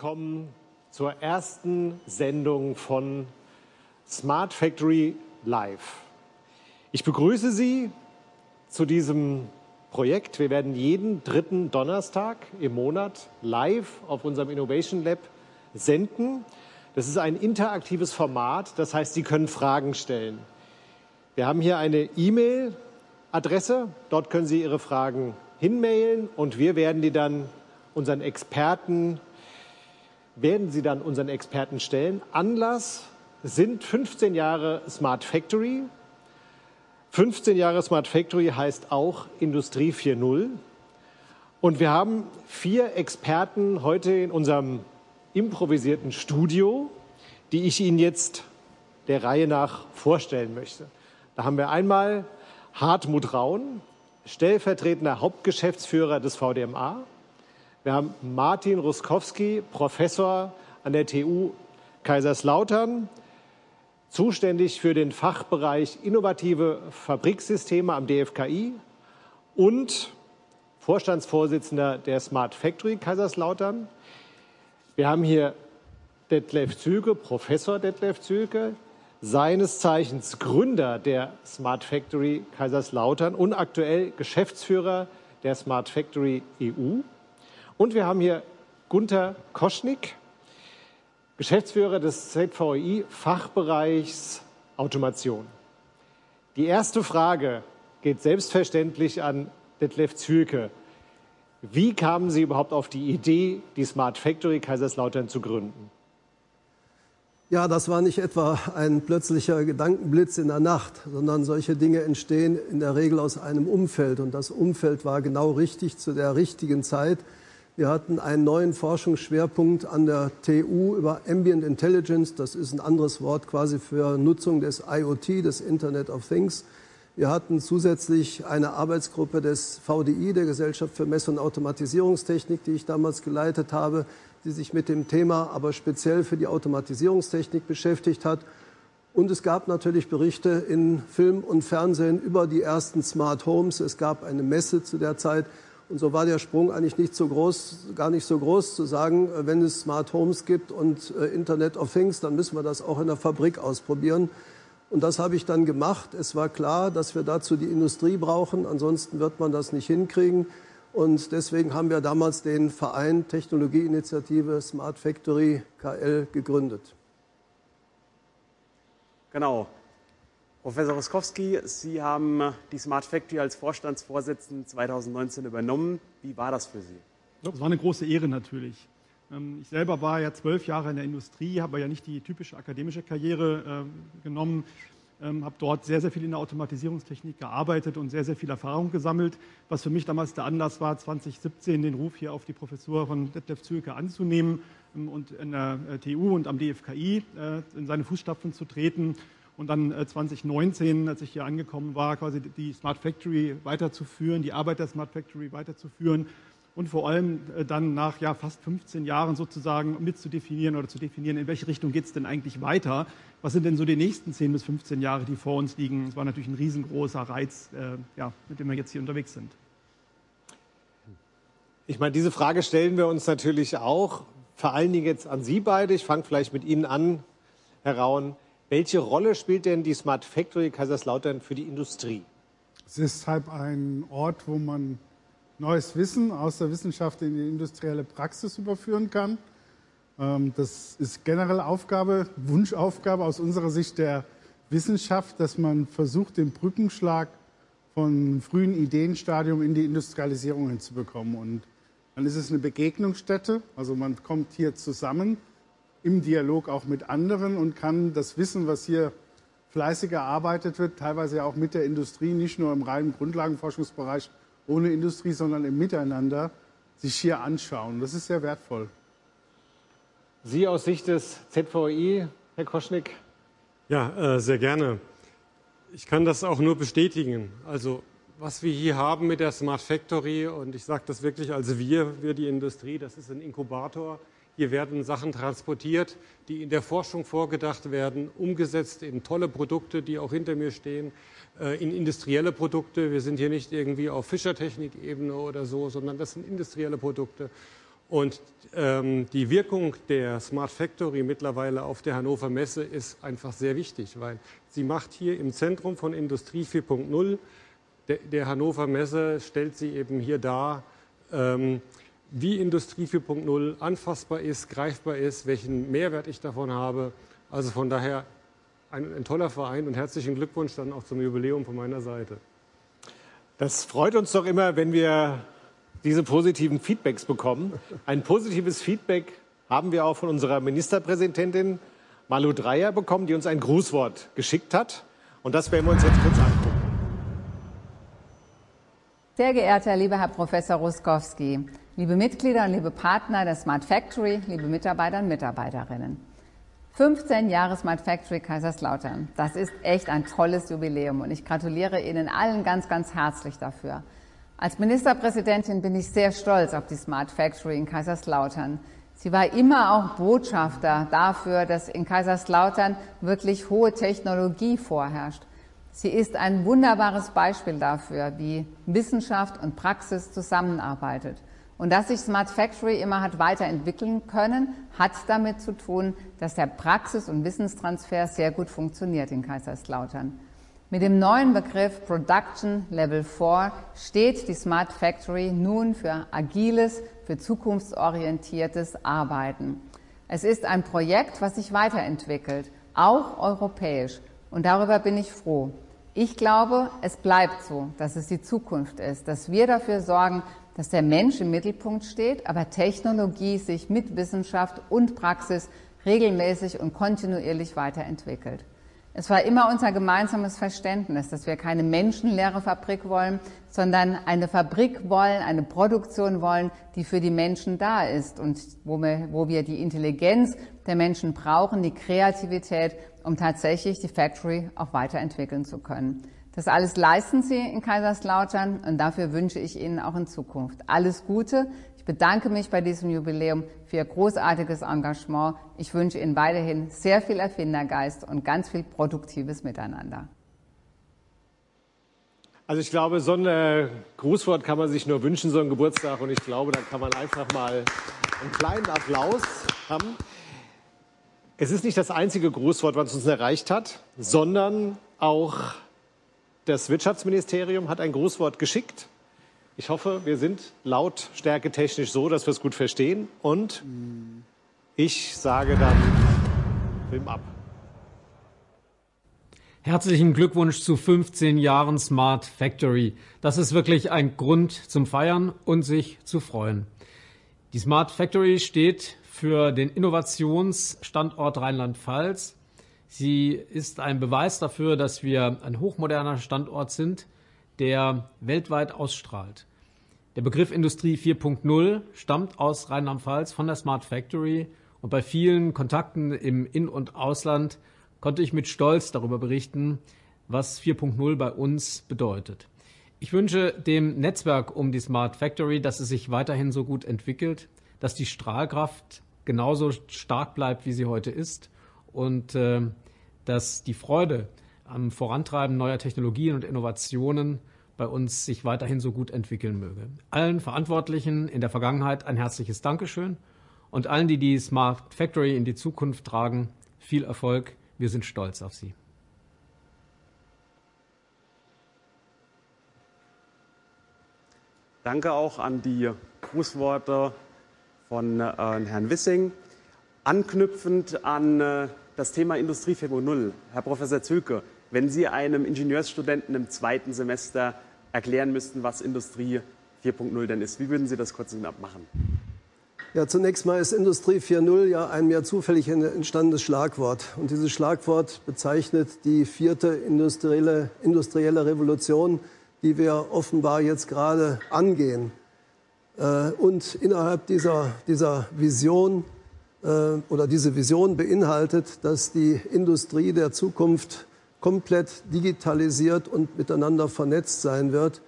willkommen zur ersten Sendung von Smart Factory Live. Ich begrüße Sie zu diesem Projekt. Wir werden jeden dritten Donnerstag im Monat live auf unserem Innovation Lab senden. Das ist ein interaktives Format, das heißt, Sie können Fragen stellen. Wir haben hier eine E-Mail-Adresse, dort können Sie Ihre Fragen hinmailen und wir werden die dann unseren Experten werden sie dann unseren Experten stellen. Anlass sind 15 Jahre Smart Factory. 15 Jahre Smart Factory heißt auch Industrie 4.0. Und wir haben vier Experten heute in unserem improvisierten Studio, die ich Ihnen jetzt der Reihe nach vorstellen möchte. Da haben wir einmal Hartmut Raun, stellvertretender Hauptgeschäftsführer des VDMA. Wir haben Martin Ruskowski, Professor an der TU Kaiserslautern, zuständig für den Fachbereich innovative Fabriksysteme am DFKI und Vorstandsvorsitzender der Smart Factory Kaiserslautern. Wir haben hier Detlef Züge, Professor Detlef Züge, seines Zeichens Gründer der Smart Factory Kaiserslautern und aktuell Geschäftsführer der Smart Factory EU. Und wir haben hier Gunther Koschnik, Geschäftsführer des ZVI Fachbereichs Automation. Die erste Frage geht selbstverständlich an Detlef Zülke. Wie kamen Sie überhaupt auf die Idee, die Smart Factory Kaiserslautern zu gründen? Ja, das war nicht etwa ein plötzlicher Gedankenblitz in der Nacht, sondern solche Dinge entstehen in der Regel aus einem Umfeld. Und das Umfeld war genau richtig zu der richtigen Zeit. Wir hatten einen neuen Forschungsschwerpunkt an der TU über Ambient Intelligence. Das ist ein anderes Wort quasi für Nutzung des IoT, des Internet of Things. Wir hatten zusätzlich eine Arbeitsgruppe des VDI, der Gesellschaft für Mess- und Automatisierungstechnik, die ich damals geleitet habe, die sich mit dem Thema aber speziell für die Automatisierungstechnik beschäftigt hat. Und es gab natürlich Berichte in Film und Fernsehen über die ersten Smart Homes. Es gab eine Messe zu der Zeit und so war der Sprung eigentlich nicht so groß, gar nicht so groß zu sagen, äh, wenn es Smart Homes gibt und äh, Internet of Things, dann müssen wir das auch in der Fabrik ausprobieren. Und das habe ich dann gemacht. Es war klar, dass wir dazu die Industrie brauchen, ansonsten wird man das nicht hinkriegen. Und deswegen haben wir damals den Verein Technologieinitiative Smart Factory KL gegründet. Genau. Professor Roskowski, Sie haben die Smart Factory als Vorstandsvorsitzenden 2019 übernommen. Wie war das für Sie? Das war eine große Ehre natürlich. Ähm, ich selber war ja zwölf Jahre in der Industrie, habe ja nicht die typische akademische Karriere äh, genommen, ähm, habe dort sehr, sehr viel in der Automatisierungstechnik gearbeitet und sehr, sehr viel Erfahrung gesammelt, was für mich damals der Anlass war, 2017 den Ruf hier auf die Professur von Detlef Zülke anzunehmen ähm, und in der äh, TU und am DFKI äh, in seine Fußstapfen zu treten und dann 2019, äh, als ich hier angekommen war, quasi die Smart Factory weiterzuführen, die Arbeit der Smart Factory weiterzuführen und vor allem äh, dann nach ja, fast 15 Jahren sozusagen mitzudefinieren oder zu definieren, in welche Richtung geht es denn eigentlich weiter? Was sind denn so die nächsten 10 bis 15 Jahre, die vor uns liegen? Es war natürlich ein riesengroßer Reiz, äh, ja, mit dem wir jetzt hier unterwegs sind. Ich meine, diese Frage stellen wir uns natürlich auch, vor allen Dingen jetzt an Sie beide. Ich fange vielleicht mit Ihnen an, Herr Rauen. Welche Rolle spielt denn die Smart Factory Kaiserslautern für die Industrie? Es ist deshalb ein Ort, wo man neues Wissen aus der Wissenschaft in die industrielle Praxis überführen kann. Ähm, das ist generell Aufgabe, Wunschaufgabe aus unserer Sicht der Wissenschaft, dass man versucht, den Brückenschlag von frühen Ideenstadium in die Industrialisierung hinzubekommen. Und dann ist es eine Begegnungsstätte, also man kommt hier zusammen im Dialog auch mit anderen und kann das Wissen, was hier fleißig erarbeitet wird, teilweise auch mit der Industrie, nicht nur im reinen Grundlagenforschungsbereich ohne Industrie, sondern im Miteinander, sich hier anschauen. Das ist sehr wertvoll. Sie aus Sicht des ZVI, Herr Koschnick? Ja, äh, sehr gerne. Ich kann das auch nur bestätigen. Also was wir hier haben mit der Smart Factory, und ich sage das wirklich als wir, wir die Industrie, das ist ein Inkubator hier werden Sachen transportiert, die in der Forschung vorgedacht werden, umgesetzt in tolle Produkte, die auch hinter mir stehen, äh, in industrielle Produkte. Wir sind hier nicht irgendwie auf Fischertechnik-Ebene oder so, sondern das sind industrielle Produkte. Und ähm, die Wirkung der Smart Factory mittlerweile auf der Hannover Messe ist einfach sehr wichtig, weil sie macht hier im Zentrum von Industrie 4.0 der, der, Hannover Messe stellt sie eben hier dar, ähm, wie Industrie 4.0 anfassbar ist, greifbar ist, welchen Mehrwert ich davon habe. Also von daher ein, ein toller Verein und herzlichen Glückwunsch dann auch zum Jubiläum von meiner Seite. Das freut uns doch immer, wenn wir diese positiven Feedbacks bekommen. Ein positives Feedback haben wir auch von unserer Ministerpräsidentin Malu Dreyer bekommen, die uns ein Grußwort geschickt hat. Und das werden wir uns jetzt kurz angucken. Sehr geehrter lieber Herr Professor Ruskowski, liebe Mitglieder und liebe Partner der Smart Factory, liebe Mitarbeiter und Mitarbeiterinnen. 15 Jahre Smart Factory Kaiserslautern. Das ist echt ein tolles Jubiläum und ich gratuliere Ihnen allen ganz, ganz herzlich dafür. Als Ministerpräsidentin bin ich sehr stolz auf die Smart Factory in Kaiserslautern. Sie war immer auch Botschafter dafür, dass in Kaiserslautern wirklich hohe Technologie vorherrscht. Sie ist ein wunderbares Beispiel dafür, wie Wissenschaft und Praxis zusammenarbeitet. Und dass sich Smart Factory immer hat weiterentwickeln können, hat damit zu tun, dass der Praxis- und Wissenstransfer sehr gut funktioniert in Kaiserslautern. Mit dem neuen Begriff Production Level 4 steht die Smart Factory nun für agiles, für zukunftsorientiertes Arbeiten. Es ist ein Projekt, was sich weiterentwickelt, auch europäisch. Und darüber bin ich froh. Ich glaube, es bleibt so, dass es die Zukunft ist, dass wir dafür sorgen, dass der Mensch im Mittelpunkt steht, aber Technologie sich mit Wissenschaft und Praxis regelmäßig und kontinuierlich weiterentwickelt. Es war immer unser gemeinsames Verständnis, dass wir keine menschenleere Fabrik wollen, sondern eine Fabrik wollen, eine Produktion wollen, die für die Menschen da ist und wo wir, wo wir die Intelligenz der Menschen brauchen, die Kreativität, um tatsächlich die Factory auch weiterentwickeln zu können. Das alles leisten Sie in Kaiserslautern und dafür wünsche ich Ihnen auch in Zukunft alles Gute. Ich bedanke mich bei diesem Jubiläum für Ihr großartiges Engagement. Ich wünsche Ihnen weiterhin sehr viel Erfindergeist und ganz viel produktives Miteinander. Also ich glaube, so ein äh, Grußwort kann man sich nur wünschen, so ein Geburtstag. Und ich glaube, da kann man einfach mal einen kleinen Applaus haben. Es ist nicht das einzige Grußwort, was uns erreicht hat, sondern auch das Wirtschaftsministerium hat ein Grußwort geschickt. Ich hoffe, wir sind lautstärketechnisch so, dass wir es gut verstehen. Und ich sage dann Film ab. Herzlichen Glückwunsch zu 15 Jahren Smart Factory. Das ist wirklich ein Grund zum Feiern und sich zu freuen. Die Smart Factory steht für den Innovationsstandort Rheinland-Pfalz. Sie ist ein Beweis dafür, dass wir ein hochmoderner Standort sind, der weltweit ausstrahlt. Der Begriff Industrie 4.0 stammt aus Rheinland-Pfalz von der Smart Factory und bei vielen Kontakten im In- und Ausland konnte ich mit Stolz darüber berichten, was 4.0 bei uns bedeutet. Ich wünsche dem Netzwerk um die Smart Factory, dass es sich weiterhin so gut entwickelt, dass die Strahlkraft genauso stark bleibt, wie sie heute ist und äh, dass die Freude am Vorantreiben neuer Technologien und Innovationen bei uns sich weiterhin so gut entwickeln möge. Allen Verantwortlichen in der Vergangenheit ein herzliches Dankeschön und allen, die die Smart Factory in die Zukunft tragen, viel Erfolg. Wir sind stolz auf Sie. Danke auch an die Grußworte von äh, Herrn Wissing. Anknüpfend an äh, das Thema Industrie 4.0, Herr Professor Zülke, wenn Sie einem Ingenieursstudenten im zweiten Semester erklären müssten, was Industrie 4.0 denn ist. Wie würden Sie das kurz und knapp machen? Ja, zunächst mal ist Industrie 4.0 ja ein mir zufällig entstandenes Schlagwort. Und dieses Schlagwort bezeichnet die vierte industrielle, industrielle Revolution, die wir offenbar jetzt gerade angehen. Äh, und innerhalb dieser, dieser Vision oder diese Vision beinhaltet, dass die Industrie der Zukunft komplett digitalisiert und miteinander vernetzt sein wird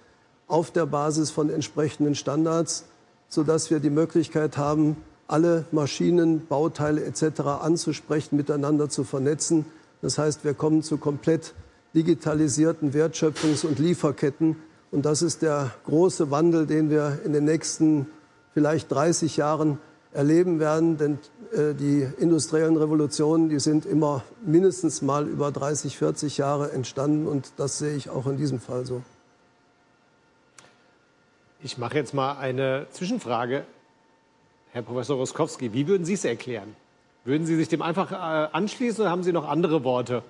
auf der Basis von entsprechenden Standards, sodass wir die Möglichkeit haben, alle Maschinen, Bauteile etc. anzusprechen, miteinander zu vernetzen. Das heißt, wir kommen zu komplett digitalisierten Wertschöpfungs- und Lieferketten. Und das ist der große Wandel, den wir in den nächsten vielleicht 30 Jahren erleben werden. Denn äh, die industriellen Revolutionen, die sind immer mindestens mal über 30, 40 Jahre entstanden. Und das sehe ich auch in diesem Fall so. Ich mache jetzt mal eine Zwischenfrage. Herr Professor Roskowski, wie würden Sie es erklären? Würden Sie sich dem einfach äh, anschließen oder haben Sie noch andere Worte?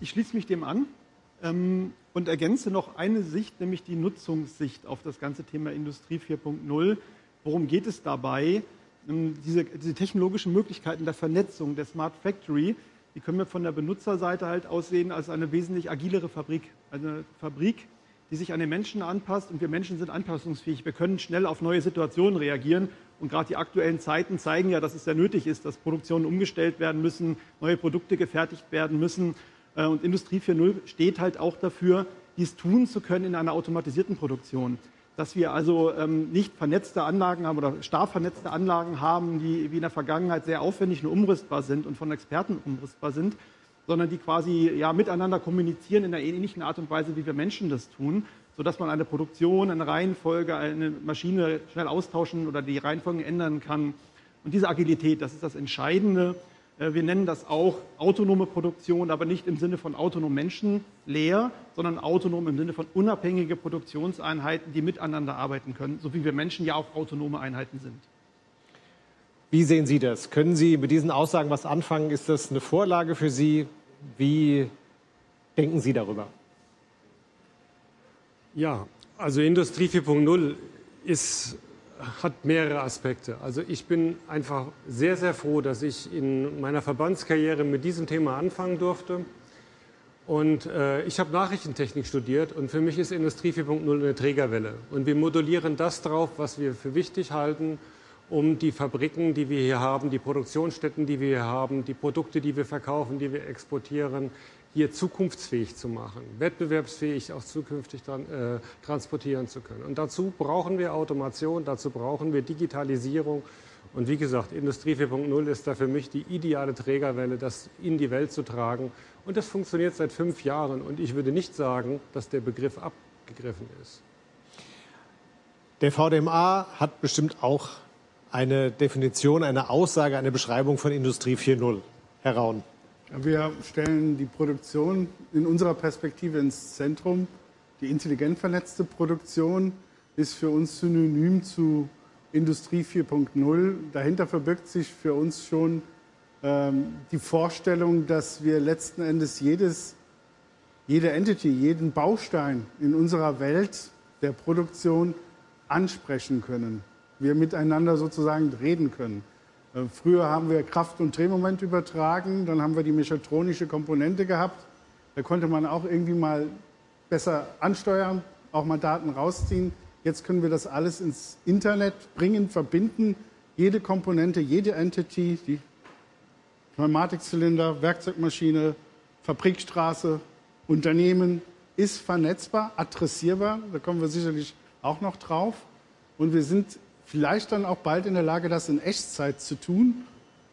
Ich schließe mich dem an ähm, und ergänze noch eine Sicht, nämlich die Nutzungssicht auf das ganze Thema Industrie 4.0. Worum geht es dabei? Ähm, diese, diese, technologischen Möglichkeiten der Vernetzung der Smart Factory, die können wir von der Benutzerseite halt aussehen als eine wesentlich agilere Fabrik. Eine Fabrik, die sich an den Menschen anpasst und wir Menschen sind anpassungsfähig. Wir können schnell auf neue Situationen reagieren und gerade die aktuellen Zeiten zeigen ja, dass es sehr nötig ist, dass Produktionen umgestellt werden müssen, neue Produkte gefertigt werden müssen. Äh, und Industrie 4.0 steht halt auch dafür, dies tun zu können in einer automatisierten Produktion. Dass wir also ähm, nicht vernetzte Anlagen haben oder stark vernetzte Anlagen haben, die wie in der Vergangenheit sehr aufwendig nur umrüstbar sind und von Experten umrüstbar sind, sondern die quasi ja, miteinander kommunizieren in einer ähnlichen Art und Weise, wie wir Menschen das tun sodass man eine Produktion, eine Reihenfolge, eine Maschine schnell austauschen oder die Reihenfolgen ändern kann. Und diese Agilität, das ist das Entscheidende. Äh, wir nennen das auch autonome Produktion, aber nicht im Sinne von autonom menschenleer, sondern autonom im Sinne von unabhängige Produktionseinheiten, die miteinander arbeiten können, so wie wir Menschen ja auch autonome Einheiten sind. Wie sehen Sie das? Können Sie mit diesen Aussagen was anfangen? Ist das eine Vorlage für Sie? Wie denken Sie darüber? Ja, also Industrie 4.0 hat mehrere Aspekte. Also ich bin einfach sehr, sehr froh, dass ich in meiner Verbandskarriere mit diesem Thema anfangen durfte. Und äh, ich habe Nachrichtentechnik studiert und für mich ist Industrie 4.0 eine Trägerwelle. Und wir modulieren das drauf, was wir für wichtig halten, um die Fabriken, die wir hier haben, die Produktionsstätten, die wir hier haben, die Produkte, die wir verkaufen, die wir exportieren, hier zukunftsfähig zu machen, wettbewerbsfähig auch zukünftig dran, äh, transportieren zu können. Und dazu brauchen wir Automation, dazu brauchen wir Digitalisierung. Und wie gesagt, Industrie 4.0 ist da für mich die ideale Trägerwelle, das in die Welt zu tragen. Und das funktioniert seit fünf Jahren. Und ich würde nicht sagen, dass der Begriff abgegriffen ist. Der VDMA hat bestimmt auch eine Definition, eine Aussage, eine Beschreibung von Industrie 4.0. Herr. Wir stellen die Produktion in unserer Perspektive ins Zentrum. Die intelligent vernetzte Produktion ist für uns synonym zu Industrie 4.0. Dahinter verbirgt sich für uns schon ähm, die Vorstellung, dass wir letzten Endes jedes, jede Entity, jeden Baustein in unserer Welt der Produktion ansprechen können. Wir miteinander sozusagen reden können. Äh, früher haben wir Kraft- und Drehmoment übertragen, dann haben wir die mechatronische Komponente gehabt. Da konnte man auch irgendwie mal besser ansteuern, auch mal Daten rausziehen. Jetzt können wir das alles ins Internet bringen, verbinden. Jede Komponente, jede Entity, die Pneumatikzylinder, Werkzeugmaschine, Fabrikstraße, Unternehmen ist vernetzbar, adressierbar. Da kommen wir sicherlich auch noch drauf. Und wir sind vielleicht dann auch bald in der Lage, das in Echtzeit zu tun.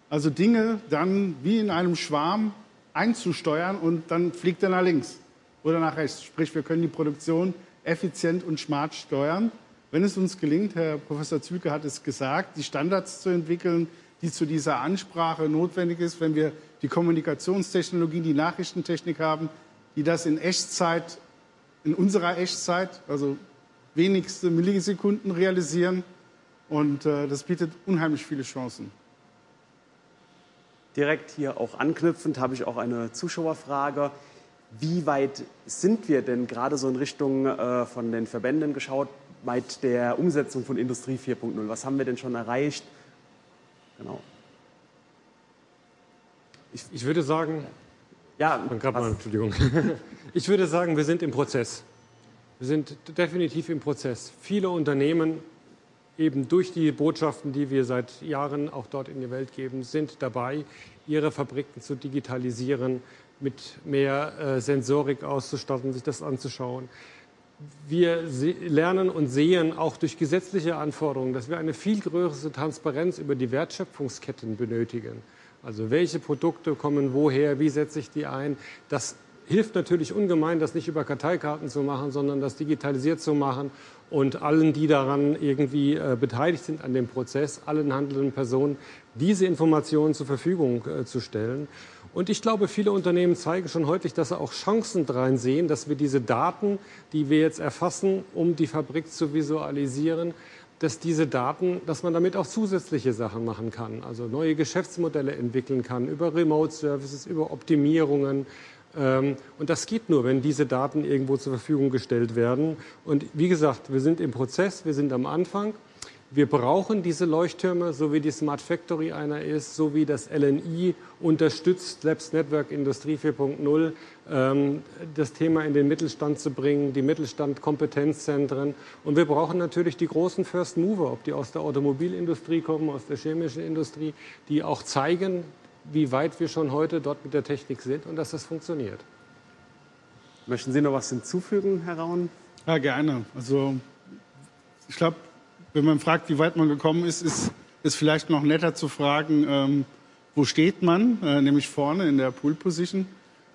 Also Dinge dann wie in einem Schwarm einzusteuern und dann fliegt er nach links oder nach rechts. Sprich, wir können die Produktion effizient und smart steuern. Wenn es uns gelingt, Herr Professor Zülke hat es gesagt, die Standards zu entwickeln, die zu dieser Ansprache notwendig ist, wenn wir die Kommunikationstechnologie, die Nachrichtentechnik haben, die das in Echtzeit, in unserer Echtzeit, also wenigste Millisekunden realisieren, und äh, das bietet unheimlich viele Chancen. Direkt hier auch anknüpfend habe ich auch eine Zuschauerfrage. Wie weit sind wir denn gerade so in Richtung äh, von den Verbänden geschaut, weit der Umsetzung von Industrie 4.0? Was haben wir denn schon erreicht? Genau. Ich, ich würde sagen, ja, mal, Entschuldigung. Ich würde sagen, wir sind im Prozess. Wir sind definitiv im Prozess. Viele Unternehmen eben durch die Botschaften, die wir seit Jahren auch dort in die Welt geben, sind dabei, ihre Fabriken zu digitalisieren, mit mehr äh, Sensorik auszustatten, sich das anzuschauen. Wir lernen und sehen auch durch gesetzliche Anforderungen, dass wir eine viel größere Transparenz über die Wertschöpfungsketten benötigen. Also welche Produkte kommen woher, wie setze ich die ein? Das hilft natürlich ungemein, das nicht über Karteikarten zu machen, sondern das digitalisiert zu machen und allen, die daran irgendwie äh, beteiligt sind an dem Prozess, allen handelnden Personen, diese Informationen zur Verfügung äh, zu stellen. Und ich glaube, viele Unternehmen zeigen schon heute, dass sie auch Chancen darin sehen, dass wir diese Daten, die wir jetzt erfassen, um die Fabrik zu visualisieren, dass diese Daten, dass man damit auch zusätzliche Sachen machen kann, also neue Geschäftsmodelle entwickeln kann, über Remote Services, über Optimierungen. Ähm, und das geht nur, wenn diese Daten irgendwo zur Verfügung gestellt werden. Und wie gesagt, wir sind im Prozess, wir sind am Anfang. Wir brauchen diese Leuchttürme, so wie die Smart Factory einer ist, so wie das LNI unterstützt, Labs Network Industrie 4.0, ähm, das Thema in den Mittelstand zu bringen, die Mittelstand-Kompetenzzentren. Und wir brauchen natürlich die großen First Mover, ob die aus der Automobilindustrie kommen, aus der chemischen Industrie, die auch zeigen, wie weit wir schon heute dort mit der Technik sind und dass das funktioniert. Möchten Sie noch was hinzufügen, Herr Raun? Ja, gerne. Also ich glaube, wenn man fragt, wie weit man gekommen ist, ist es vielleicht noch netter zu fragen, ähm, wo steht man, äh, nämlich vorne in der Pool Position.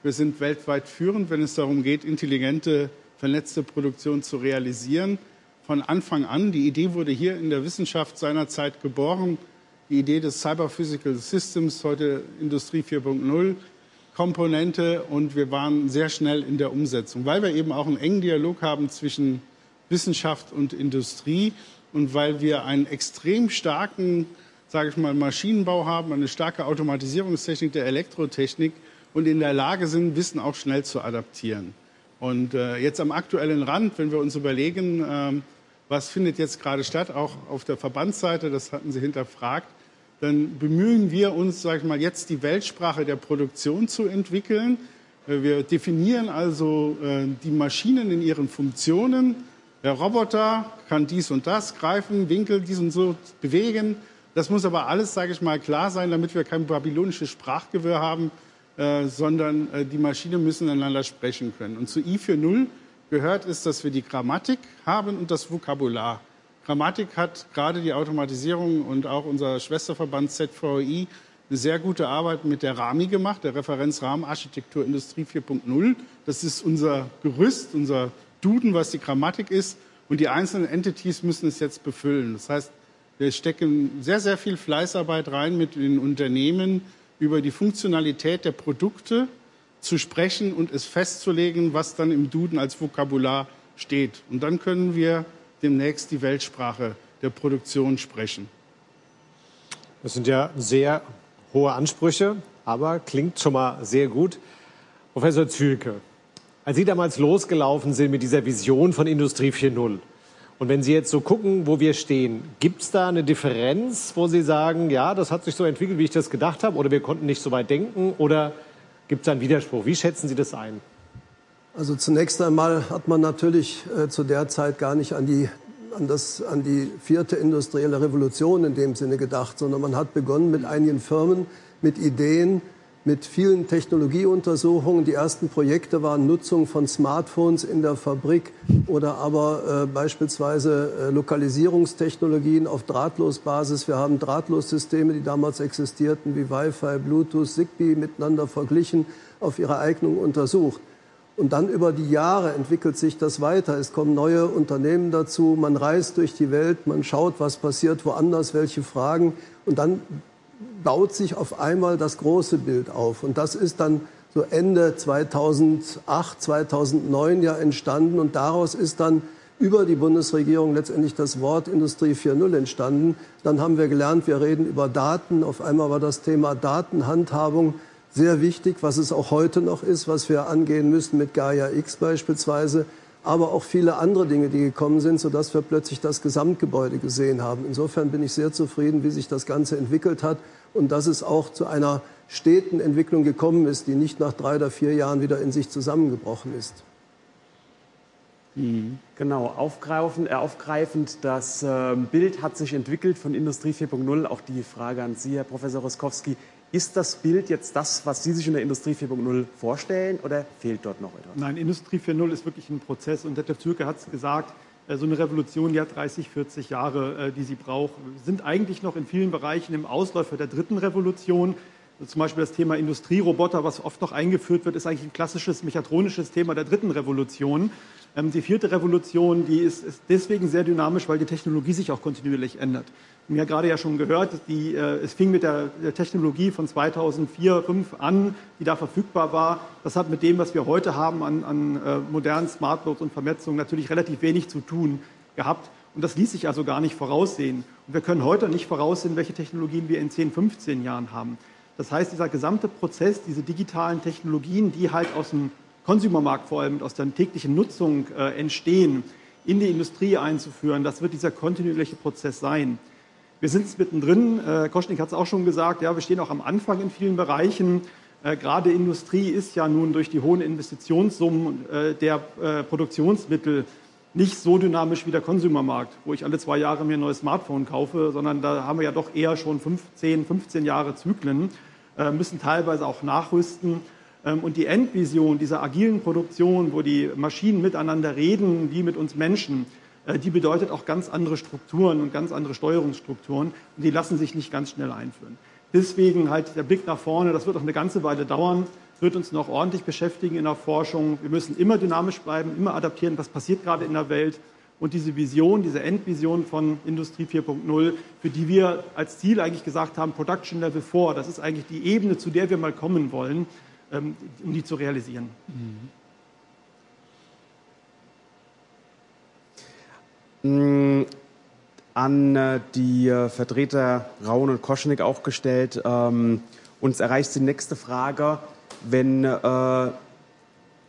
Wir sind weltweit führend, wenn es darum geht, intelligente, vernetzte Produktion zu realisieren. Von Anfang an, die Idee wurde hier in der Wissenschaft seinerzeit geboren, die Idee des Cyber Physical Systems, heute Industrie 4.0 Komponente und wir waren sehr schnell in der Umsetzung, weil wir eben auch einen engen Dialog haben zwischen Wissenschaft und Industrie und weil wir einen extrem starken, sage ich mal, Maschinenbau haben, eine starke Automatisierungstechnik der Elektrotechnik und in der Lage sind, Wissen auch schnell zu adaptieren. Und äh, jetzt am aktuellen Rand, wenn wir uns überlegen, äh, was findet jetzt gerade statt, auch auf der Verbandsseite, das hatten Sie hinterfragt, dann bemühen wir uns, sage ich mal, jetzt die Weltsprache der Produktion zu entwickeln. Äh, wir definieren also äh, die Maschinen in ihren Funktionen, der Roboter kann dies und das greifen, Winkel, dies und so bewegen. Das muss aber alles, sage ich mal, klar sein, damit wir kein babylonisches Sprachgewirr haben, äh, sondern die Maschinen müssen einander sprechen können. Und zu I 4.0 gehört es, dass wir die Grammatik haben und das Vokabular. Grammatik hat gerade die Automatisierung und auch unser Schwesterverband ZVI eine sehr gute Arbeit mit der RAMI gemacht, der Referenzrahmenarchitektur Industrie 4.0. Das ist unser Gerüst, unser Duden, was die Grammatik ist, und die einzelnen Entities müssen es jetzt befüllen. Das heißt, wir stecken sehr, sehr viel Fleißarbeit rein, mit den Unternehmen über die Funktionalität der Produkte zu sprechen und es festzulegen, was dann im Duden als Vokabular steht. Und dann können wir demnächst die Weltsprache der Produktion sprechen. Das sind ja sehr hohe Ansprüche, aber klingt schon mal sehr gut. Professor Zülke, als Sie damals losgelaufen sind mit dieser Vision von Industrie 4.0, und wenn Sie jetzt so gucken, wo wir stehen, gibt es da eine Differenz, wo Sie sagen, ja, das hat sich so entwickelt, wie ich das gedacht habe, oder wir konnten nicht so weit denken, oder gibt es einen Widerspruch? Wie schätzen Sie das ein? Also zunächst einmal hat man natürlich äh, zu der Zeit gar nicht an die, an, das, an die vierte industrielle Revolution in dem Sinne gedacht, sondern man hat begonnen mit einigen Firmen, mit Ideen, mit vielen Technologieuntersuchungen. Die ersten Projekte waren Nutzung von Smartphones in der Fabrik oder aber äh, beispielsweise äh, Lokalisierungstechnologien auf Drahtlosbasis. Wir haben Drahtlossysteme, die damals existierten, wie Wi-Fi, Bluetooth, Zigbee miteinander verglichen, auf ihre Eignung untersucht. Und dann über die Jahre entwickelt sich das weiter. Es kommen neue Unternehmen dazu. Man reist durch die Welt, man schaut, was passiert woanders, welche Fragen. Und dann baut sich auf einmal das große Bild auf. Und das ist dann so Ende 2008, 2009 ja entstanden. Und daraus ist dann über die Bundesregierung letztendlich das Wort Industrie 4.0 entstanden. Dann haben wir gelernt, wir reden über Daten. Auf einmal war das Thema Datenhandhabung sehr wichtig, was es auch heute noch ist, was wir angehen müssen mit Gaia X beispielsweise aber auch viele andere Dinge, die gekommen sind, sodass wir plötzlich das Gesamtgebäude gesehen haben. Insofern bin ich sehr zufrieden, wie sich das Ganze entwickelt hat und dass es auch zu einer steten Entwicklung gekommen ist, die nicht nach drei oder vier Jahren wieder in sich zusammengebrochen ist. Mhm. Genau, aufgreifend, äh, aufgreifend das äh, Bild hat sich entwickelt von Industrie 4.0. Auch die Frage an Sie, Herr Professor Roskowski. Ist das Bild jetzt das, was Sie sich in der Industrie 4.0 vorstellen oder fehlt dort noch etwas? Nein, Industrie 4.0 ist wirklich ein Prozess und Detlef Zürke hat es gesagt, äh, so eine Revolution, die hat 30, 40 Jahre, äh, die sie braucht. Wir sind eigentlich noch in vielen Bereichen im Ausläufer der dritten Revolution. Also zum Beispiel das Thema Industrieroboter, was oft noch eingeführt wird, ist eigentlich ein klassisches mechatronisches Thema der dritten Revolution. Ähm, die vierte Revolution, die ist, ist, deswegen sehr dynamisch, weil die Technologie sich auch kontinuierlich ändert. Wir haben ja gerade ja schon gehört, die, äh, es fing mit der, der Technologie von 2004, 2005 an, die da verfügbar war. Das hat mit dem, was wir heute haben an, an äh, modernen Smartboards und Vernetzung, natürlich relativ wenig zu tun gehabt. Und das ließ sich also gar nicht voraussehen. Und wir können heute nicht voraussehen, welche Technologien wir in 10, 15 Jahren haben. Das heißt, dieser gesamte Prozess, diese digitalen Technologien, die halt aus dem Konsumermarkt vor allem aus der täglichen Nutzung äh, entstehen, in die Industrie einzuführen, das wird dieser kontinuierliche Prozess sein. Wir sind mittendrin, äh, Koschnik hat es auch schon gesagt, ja, wir stehen auch am Anfang in vielen Bereichen. Äh, gerade Industrie ist ja nun durch die hohen Investitionssummen äh, der äh, Produktionsmittel nicht so dynamisch wie der Konsumermarkt, wo ich alle zwei Jahre mir ein neues Smartphone kaufe, sondern da haben wir ja doch eher schon 15, 15 Jahre Zyklen, äh, müssen teilweise auch nachrüsten. Ähm, und die Endvision dieser agilen Produktion, wo die Maschinen miteinander reden, wie mit uns Menschen, die bedeutet auch ganz andere Strukturen und ganz andere Steuerungsstrukturen. Und die lassen sich nicht ganz schnell einführen. Deswegen halt der Blick nach vorne, das wird auch eine ganze Weile dauern wird uns noch ordentlich beschäftigen in der Forschung. Wir müssen immer dynamisch bleiben, immer adaptieren, was passiert gerade in der Welt. Und diese Vision, diese Endvision von Industrie 4.0, für die wir als Ziel eigentlich gesagt haben, Production Level 4, das ist eigentlich die Ebene, zu der wir mal kommen wollen, ähm, um die zu realisieren. Mhm. An äh, die Vertreter Raun und Koschnik auch gestellt. Ähm, uns erreicht die nächste Frage wenn, äh,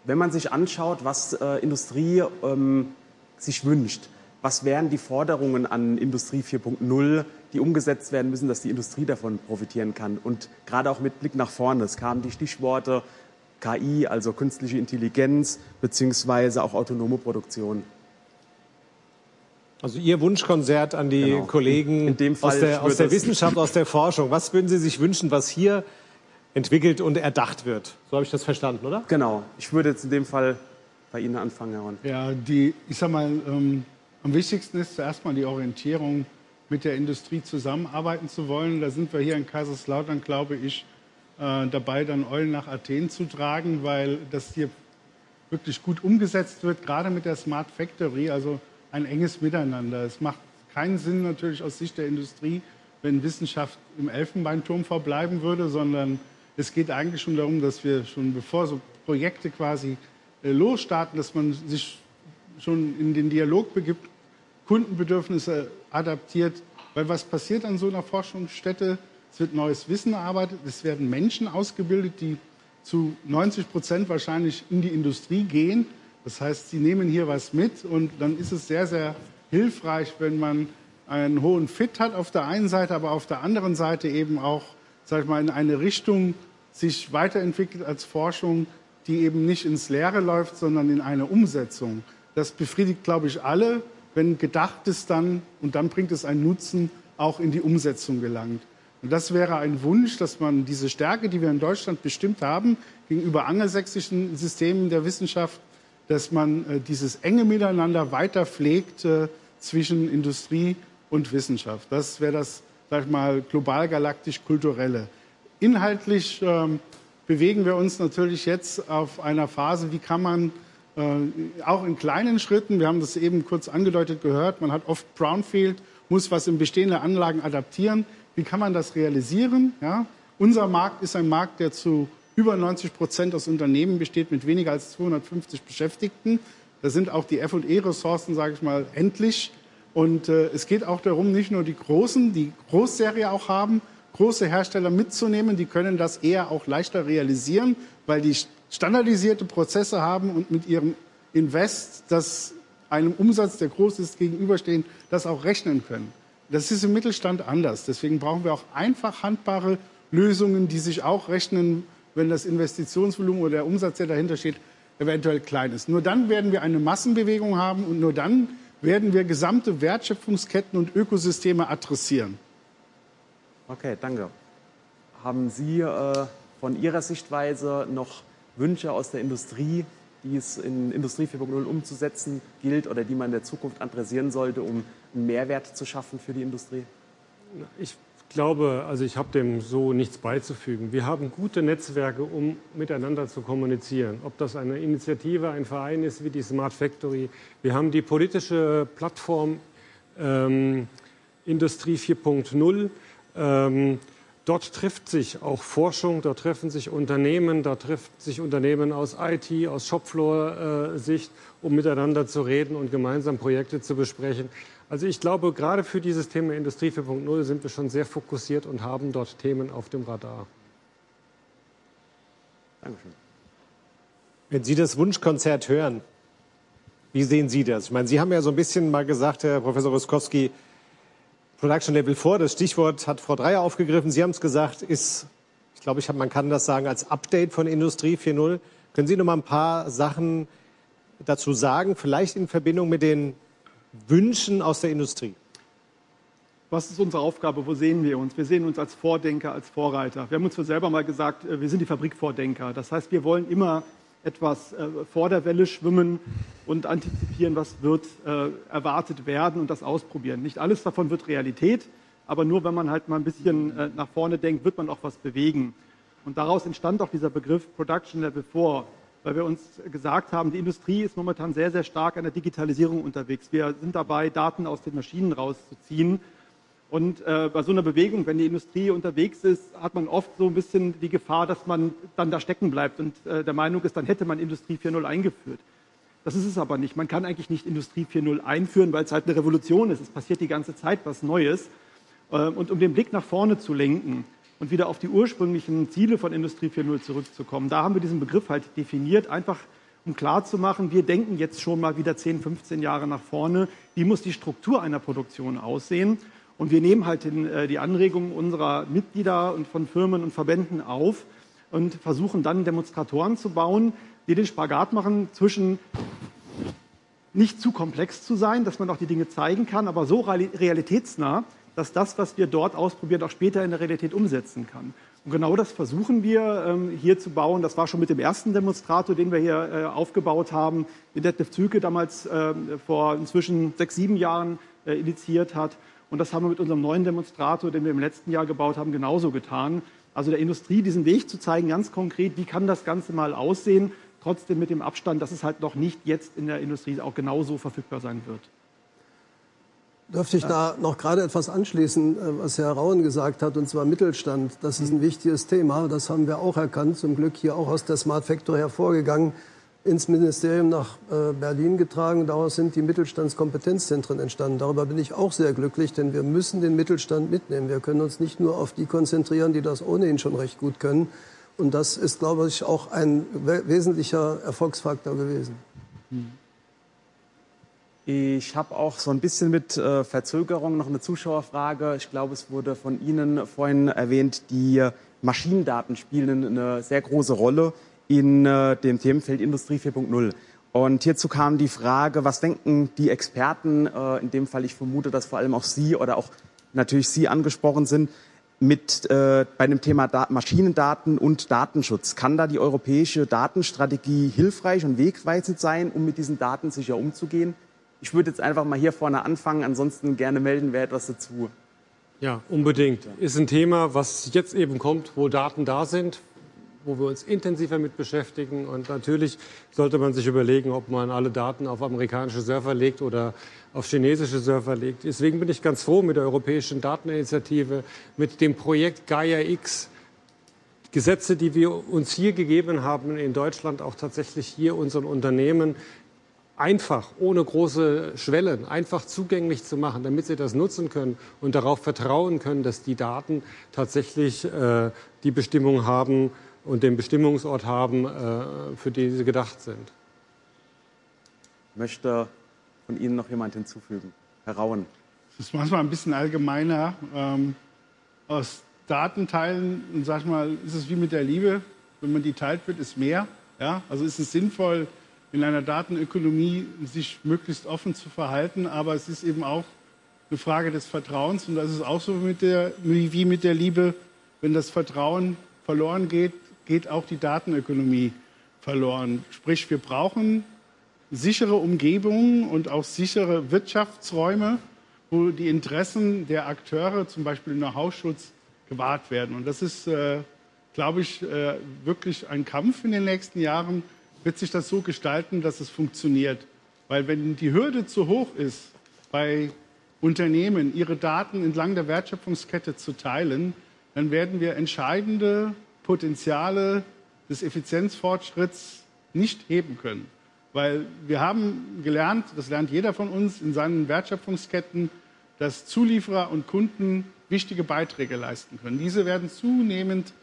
wenn man sich anschaut, was äh, Industrie ähm, sich wünscht, was wären die Forderungen an Industrie 4.0, die umgesetzt werden müssen, dass die Industrie davon profitieren kann? Und gerade auch mit Blick nach vorne, es kamen die Stichworte KI, also künstliche Intelligenz, beziehungsweise auch autonome Produktion. Also Ihr Wunschkonzert an die genau. Kollegen aus der, aus der Wissenschaft, aus der Forschung. Was würden Sie sich wünschen, was hier entwickelt und erdacht wird. So habe ich das verstanden, oder? Genau. Ich würde jetzt in dem Fall bei Ihnen anfangen, Herr Horn. Ja, die, ich sag mal, ähm, am wichtigsten ist zuerst mal die Orientierung, mit der Industrie zusammenarbeiten zu wollen. Da sind wir hier in Kaiserslautern, glaube ich, äh, dabei, dann Eulen nach Athen zu tragen, weil das hier wirklich gut umgesetzt wird, gerade mit der Smart Factory, also ein enges Miteinander. Es macht keinen Sinn natürlich aus Sicht der Industrie, wenn Wissenschaft im Elfenbeinturm verbleiben würde, sondern es geht eigentlich schon darum, dass wir schon bevor so Projekte quasi äh, losstarten, dass man sich schon in den Dialog begibt, Kundenbedürfnisse adaptiert. Weil was passiert an so einer Forschungsstätte? Es wird neues Wissen erarbeitet, es werden Menschen ausgebildet, die zu 90 Prozent wahrscheinlich in die Industrie gehen. Das heißt, sie nehmen hier was mit und dann ist es sehr, sehr hilfreich, wenn man einen hohen Fit hat auf der einen Seite, aber auf der anderen Seite eben auch, sag ich mal, in eine Richtung sich weiterentwickelt als Forschung, die eben nicht ins Leere läuft, sondern in eine Umsetzung. Das befriedigt, glaube ich, alle, wenn Gedachtes dann, und dann bringt es einen Nutzen, auch in die Umsetzung gelangt. Und das wäre ein Wunsch, dass man diese Stärke, die wir in Deutschland bestimmt haben, gegenüber angelsächsischen Systemen der Wissenschaft, dass man äh, dieses enge Miteinander weiter pflegt äh, zwischen Industrie und Wissenschaft. Das wäre das, sag ich mal, global galaktisch kulturelle. Inhaltlich ähm, bewegen wir uns natürlich jetzt auf einer Phase, wie kann man äh, auch in kleinen Schritten, wir haben das eben kurz angedeutet gehört, man hat oft Brownfield, muss was in bestehende Anlagen adaptieren. Wie kann man das realisieren? Ja? Unser Markt ist ein Markt, der zu über 90 Prozent aus Unternehmen besteht mit weniger als 250 Beschäftigten. Da sind auch die F&E-Ressourcen, sage ich mal, endlich. Und äh, es geht auch darum, nicht nur die Großen, die Großserie auch haben, große Hersteller mitzunehmen. Die können das eher auch leichter realisieren, weil die standardisierte Prozesse haben und mit ihrem Invest, das einem Umsatz, der groß ist, gegenüberstehen, das auch rechnen können. Das ist im Mittelstand anders. Deswegen brauchen wir auch einfach handbare Lösungen, die sich auch rechnen, wenn das Investitionsvolumen oder der Umsatz, der dahinter steht, eventuell klein ist. Nur dann werden wir eine Massenbewegung haben und nur dann werden wir gesamte Wertschöpfungsketten und Ökosysteme adressieren. Okay, danke. Haben Sie äh, von Ihrer Sichtweise noch Wünsche aus der Industrie, die es in Industrie 4.0 umzusetzen gilt oder die man in der Zukunft adressieren sollte, um einen Mehrwert zu schaffen für die Industrie? Ich glaube, also ich habe dem so nichts beizufügen. Wir haben gute Netzwerke, um miteinander zu kommunizieren. Ob das eine Initiative, ein Verein ist wie die Smart Factory. Wir haben die politische Plattform ähm, Industrie 4.0. Ähm, dort trifft sich auch Forschung, dort treffen sich Unternehmen, da treffen sich Unternehmen aus IT, aus Shopfloor-Sicht, äh, um miteinander zu reden und gemeinsam Projekte zu besprechen. Also ich glaube, gerade für dieses Thema Industrie 4.0 sind wir schon sehr fokussiert und haben dort Themen auf dem Radar. Dankeschön. Wenn Sie das Wunschkonzert hören, wie sehen Sie das? Ich meine, Sie haben ja so ein bisschen mal gesagt, Herr Professor Ruskowski, Production Level 4, das Stichwort hat Frau Dreier aufgegriffen. Sie haben es gesagt, ist, ich glaube, ich hab, man kann das sagen, als Update von Industrie 4.0. Können Sie noch mal ein paar Sachen dazu sagen, vielleicht in Verbindung mit den Wünschen aus der Industrie? Was ist unsere Aufgabe? Wo sehen wir uns? Wir sehen uns als Vordenker, als Vorreiter. Wir haben uns selber mal gesagt, äh, wir sind die Fabrikvordenker. Das heißt, wir wollen immer etwas äh, vor der Welle schwimmen und antizipieren, was wird äh, erwartet werden und das ausprobieren. Nicht alles davon wird Realität, aber nur wenn man halt mal ein bisschen nach vorne denkt, wird man auch was bewegen. Und daraus entstand auch dieser Begriff Production Level 4 weil wir uns gesagt haben, die Industrie ist momentan sehr, sehr stark an der Digitalisierung unterwegs. Wir sind dabei, Daten aus den Maschinen rauszuziehen. Und äh, bei so einer Bewegung, wenn die Industrie unterwegs ist, hat man oft so ein bisschen die Gefahr, dass man dann da stecken bleibt und äh, der Meinung ist, dann hätte man Industrie 4.0 eingeführt. Das ist es aber nicht. Man kann eigentlich nicht Industrie 4.0 einführen, weil es halt eine Revolution ist. Es passiert die ganze Zeit was Neues. Äh, und um den Blick nach vorne zu lenken, und wieder auf die ursprünglichen Ziele von Industrie 4.0 zurückzukommen. Da haben wir diesen Begriff halt definiert, einfach um klarzumachen, wir denken jetzt schon mal wieder 10, 15 Jahre nach vorne. Wie muss die Struktur einer Produktion aussehen? Und wir nehmen halt den, äh, die Anregungen unserer Mitglieder und von Firmen und Verbänden auf und versuchen dann Demonstratoren zu bauen, die den Spagat machen zwischen nicht zu komplex zu sein, dass man auch die Dinge zeigen kann, aber so realitätsnah, dass das, was wir dort ausprobieren, auch später in der Realität umsetzen kann. Und genau das versuchen wir ähm, hier zu bauen. Das war schon mit dem ersten Demonstrator, den wir hier äh, aufgebaut haben, den Detlef Zülke damals äh, vor inzwischen sechs, sieben Jahren äh, initiiert hat. Und das haben wir mit unserem neuen Demonstrator, den wir im letzten Jahr gebaut haben, genauso getan. Also der Industrie diesen Weg zu zeigen, ganz konkret, wie kann das Ganze mal aussehen, trotzdem mit dem Abstand, dass es halt noch nicht jetzt in der Industrie auch genauso verfügbar sein wird. Dürfte ich da noch gerade etwas anschließen, äh, was Herr Rauen gesagt hat, und zwar Mittelstand. Das ist ein wichtiges Thema. Das haben wir auch erkannt, zum Glück hier auch aus der Smart Factory hervorgegangen, ins Ministerium nach äh, Berlin getragen. Daraus sind die Mittelstandskompetenzzentren entstanden. Darüber bin ich auch sehr glücklich, denn wir müssen den Mittelstand mitnehmen. Wir können uns nicht nur auf die konzentrieren, die das ohnehin schon recht gut können. Und das ist, glaube ich, auch ein wesentlicher Erfolgsfaktor gewesen. Hm. Ich habe auch so ein bisschen mit äh, Verzögerung noch eine Zuschauerfrage. Ich glaube, es wurde von Ihnen vorhin erwähnt, die Maschinendaten spielen eine sehr große Rolle in äh, dem Themenfeld Industrie 4.0. Und hierzu kam die Frage, was denken die Experten, äh, in dem Fall ich vermute, dass vor allem auch Sie oder auch natürlich Sie angesprochen sind, mit äh, bei dem Thema Dat Maschinendaten und Datenschutz. Kann da die europäische Datenstrategie hilfreich und wegweisend sein, um mit diesen Daten sicher umzugehen? Ich würde jetzt einfach mal hier vorne anfangen, ansonsten gerne melden, wer etwas dazu. Ja, unbedingt. Ist ein Thema, was jetzt eben kommt, wo Daten da sind, wo wir uns intensiver mit beschäftigen. Und natürlich sollte man sich überlegen, ob man alle Daten auf amerikanische Server legt oder auf chinesische Server legt. Deswegen bin ich ganz froh mit der Europäischen Dateninitiative, mit dem Projekt Gaia X, Gesetze, die wir uns hier gegeben haben in Deutschland, auch tatsächlich hier unseren Unternehmen einfach, ohne große Schwellen, einfach zugänglich zu machen, damit sie das nutzen können und darauf vertrauen können, dass die Daten tatsächlich äh, die Bestimmung haben und den Bestimmungsort haben, äh, für die sie gedacht sind. Möchte von Ihnen noch jemand hinzufügen? Herr Rauen. Das ist manchmal ein bisschen allgemeiner. Ähm, aus Datenteilen, sag ich mal, ist es wie mit der Liebe. Wenn man die teilt, wird es mehr. Ja? Also ist es sinnvoll, in einer Datenökonomie sich möglichst offen zu verhalten, aber es ist eben auch eine Frage des Vertrauens und das ist auch so mit der, wie mit der Liebe. Wenn das Vertrauen verloren geht, geht auch die Datenökonomie verloren. Sprich, wir brauchen sichere Umgebungen und auch sichere Wirtschaftsräume, wo die Interessen der Akteure, zum Beispiel im Know-how-Schutz, gewahrt werden. Und das ist, äh, glaube ich, äh, wirklich ein Kampf in den nächsten Jahren. Wird sich das so gestalten, dass es funktioniert? Weil wenn die Hürde zu hoch ist, bei Unternehmen ihre Daten entlang der Wertschöpfungskette zu teilen, dann werden wir entscheidende Potenziale des Effizienzfortschritts nicht heben können. Weil wir haben gelernt, das lernt jeder von uns in seinen Wertschöpfungsketten, dass Zulieferer und Kunden wichtige Beiträge leisten können. Diese werden zunehmend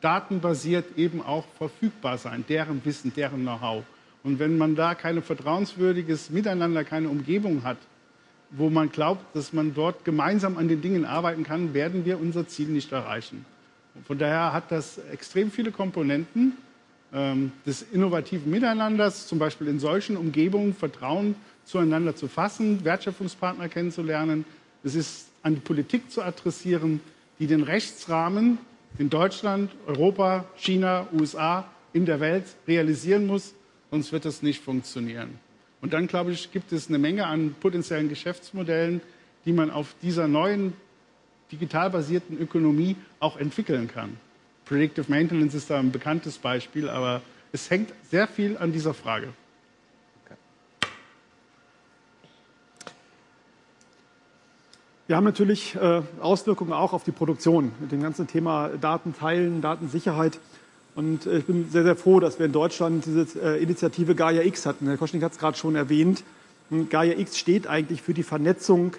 datenbasiert eben auch verfügbar sein, deren Wissen, deren Know-how. Und wenn man da kein vertrauenswürdiges Miteinander, keine Umgebung hat, wo man glaubt, dass man dort gemeinsam an den Dingen arbeiten kann, werden wir unser Ziel nicht erreichen. Von daher hat das extrem viele Komponenten ähm, des innovativen Miteinanders, zum Beispiel in solchen Umgebungen Vertrauen zueinander zu fassen, Wertschöpfungspartner kennenzulernen. Es ist an die Politik zu adressieren, die den Rechtsrahmen in Deutschland, Europa, China, USA, in der Welt realisieren muss, sonst wird das nicht funktionieren. Und dann, glaube ich, gibt es eine Menge an potenziellen Geschäftsmodellen, die man auf dieser neuen digital basierten Ökonomie auch entwickeln kann. Predictive Maintenance ist da ein bekanntes Beispiel, aber es hängt sehr viel an dieser Frage. Wir haben natürlich äh, Auswirkungen auch auf die Produktion mit dem ganzen Thema Datenteilen, Datensicherheit. Und äh, ich bin sehr, sehr froh, dass wir in Deutschland diese äh, Initiative Gaia X hatten. Herr Koschnik hat es gerade schon erwähnt. Und Gaia X steht eigentlich für die Vernetzung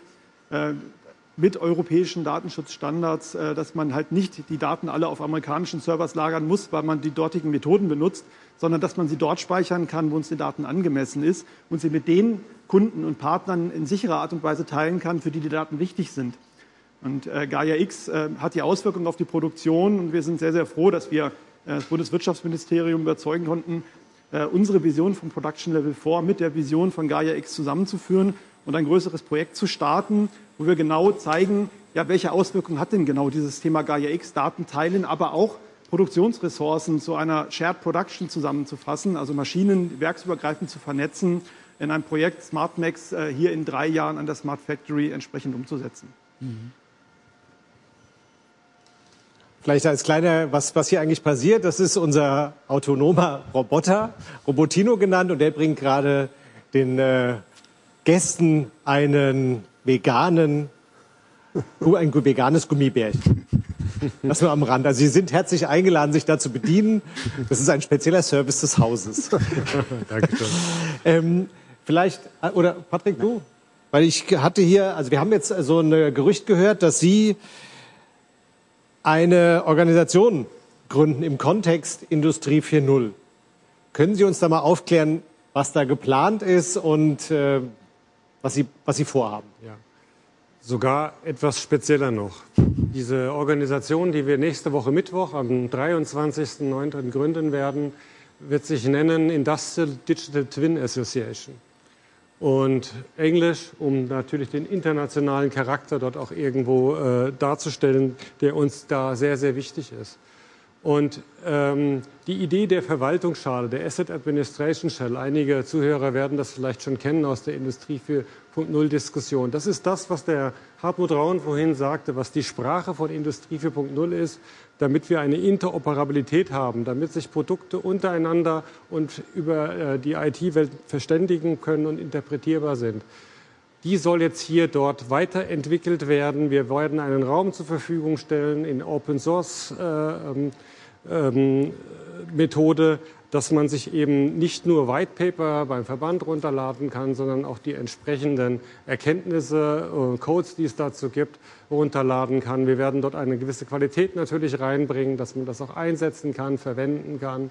mit europäischen Datenschutzstandards, äh, dass man halt nicht die Daten alle auf amerikanischen Servers lagern muss, weil man die dortigen Methoden benutzt, sondern dass man sie dort speichern kann, wo uns die Daten angemessen ist und sie mit den Kunden und Partnern in sicherer Art und Weise teilen kann, für die die Daten wichtig sind. Und äh, Gaia X äh, hat die Auswirkungen auf die Produktion und wir sind sehr, sehr froh, dass wir das Bundeswirtschaftsministerium überzeugen konnten, unsere Vision vom Production Level 4 mit der Vision von Gaia X zusammenzuführen und ein größeres Projekt zu starten, wo wir genau zeigen, ja, welche Auswirkungen hat denn genau dieses Thema Gaia X, Daten teilen, aber auch Produktionsressourcen zu einer Shared Production zusammenzufassen, also Maschinen werksübergreifend zu vernetzen in einem Projekt SmartMax äh, hier in drei Jahren an der Smart Factory entsprechend umzusetzen. Mhm. Vielleicht als kleiner, was, was hier eigentlich passiert, das ist unser autonomer Roboter, Robotino genannt, und der bringt gerade den äh, Gästen einen veganen, ein veganes Gummibärchen. Das nur am Rand. Also Sie sind herzlich eingeladen, sich da zu bedienen. Das ist ein spezieller Service des Hauses. Dankeschön. Ähm, Vielleicht, äh, oder Patrick, du? Weil ich hatte hier, also wir haben jetzt so ein Gerücht gehört, dass Sie eine Organisation gründen im Kontext Industrie 4.0. Können Sie uns da mal aufklären, was da geplant ist und äh, was, Sie, was Sie vorhaben? Ja. Sogar etwas spezieller noch. Diese Organisation, die wir nächste Woche Mittwoch am 23.09. gründen werden, wird sich nennen Industrial Digital Twin Association und Englisch, um natürlich den internationalen Charakter dort auch irgendwo äh, darzustellen, der uns da sehr, sehr wichtig ist. Und ähm, die Idee der Verwaltungsschale, der Asset Administration Shell, einige Zuhörer werden das vielleicht schon kennen aus der Industrie 4.0 Diskussion. Das ist das, was der Hartmut Raun vorhin sagte, was die Sprache von Industrie 4.0 ist, damit wir eine Interoperabilität haben, damit sich Produkte untereinander und über äh, die IT-Welt verständigen können und interpretierbar sind. Die soll jetzt hier dort weiterentwickelt werden. Wir werden einen Raum zur Verfügung stellen in Open Source äh, ähm, ähm, Methode, dass man sich eben nicht nur White Paper beim Verband runterladen kann, sondern auch die entsprechenden Erkenntnisse, und Codes, die es dazu gibt, runterladen kann. Wir werden dort eine gewisse Qualität natürlich reinbringen, dass man das auch einsetzen kann, verwenden kann.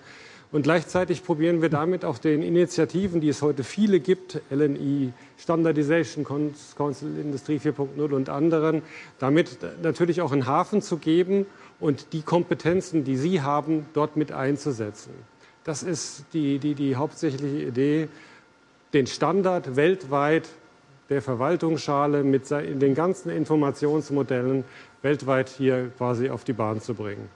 Und gleichzeitig probieren wir damit auch den Initiativen, die es heute viele gibt, LNI, Standardization Council Industrie 4.0 und anderen, damit natürlich auch einen Hafen zu geben und die Kompetenzen, die Sie haben, dort mit einzusetzen. Das ist die, die, die hauptsächliche Idee, den Standard weltweit der Verwaltungsschale mit den ganzen Informationsmodellen weltweit hier quasi auf die Bahn zu bringen.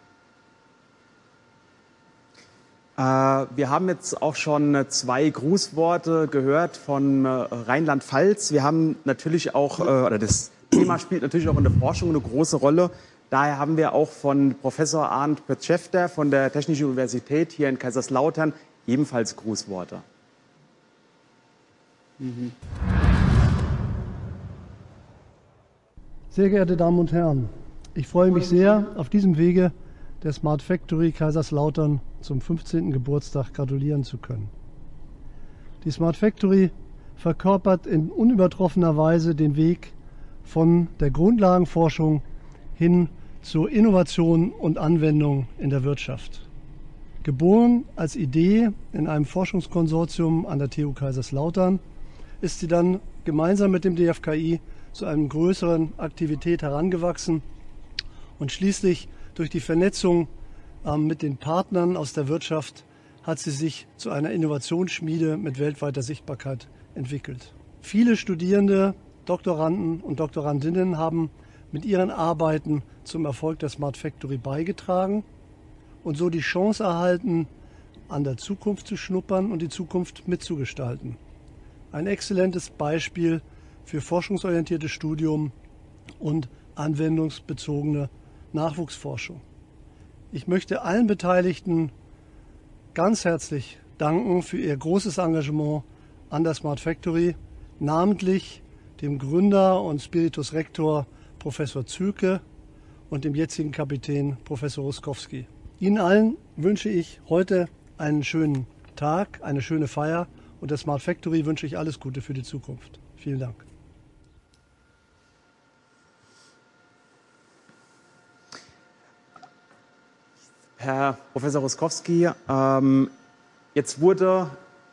Äh, wir haben jetzt auch schon äh, zwei Grußworte gehört von äh, Rheinland-Pfalz. Wir haben natürlich auch, oder das Thema spielt natürlich auch in der Forschung eine große Rolle. Daher haben wir auch von Professor Arndt Petschefter von der Technischen Universität hier in Kaiserslautern ebenfalls Grußworte. Sehr geehrte Damen und Herren, ich freue mich sehr, auf diesem Wege der Smart Factory Kaiserslautern zum 15. Geburtstag gratulieren zu können. Die Smart Factory verkörpert in unübertroffener Weise den Weg von der Grundlagenforschung hin zur Innovation und Anwendung in der Wirtschaft. Geboren als Idee in einem Forschungskonsortium an der TU Kaiserslautern ist sie dann gemeinsam mit dem DFKI zu einer größeren Aktivität herangewachsen und schließlich durch die Vernetzung mit den Partnern aus der Wirtschaft hat sie sich zu einer Innovationsschmiede mit weltweiter Sichtbarkeit entwickelt. Viele Studierende, Doktoranden und Doktorandinnen haben mit ihren Arbeiten zum Erfolg der Smart Factory beigetragen und so die Chance erhalten, an der Zukunft zu schnuppern und die Zukunft mitzugestalten. Ein exzellentes Beispiel für forschungsorientiertes Studium und anwendungsbezogene Nachwuchsforschung. Ich möchte allen Beteiligten ganz herzlich danken für ihr großes Engagement an der Smart Factory, namentlich dem Gründer und Spiritus Rector Professor Zülke und dem jetzigen Kapitän Professor Ruskowski. Ihnen allen wünsche ich heute einen schönen Tag, eine schöne Feier und der Smart Factory wünsche ich alles Gute für die Zukunft. Vielen Dank. Herr Professor Ruskowski, ähm, jetzt wurde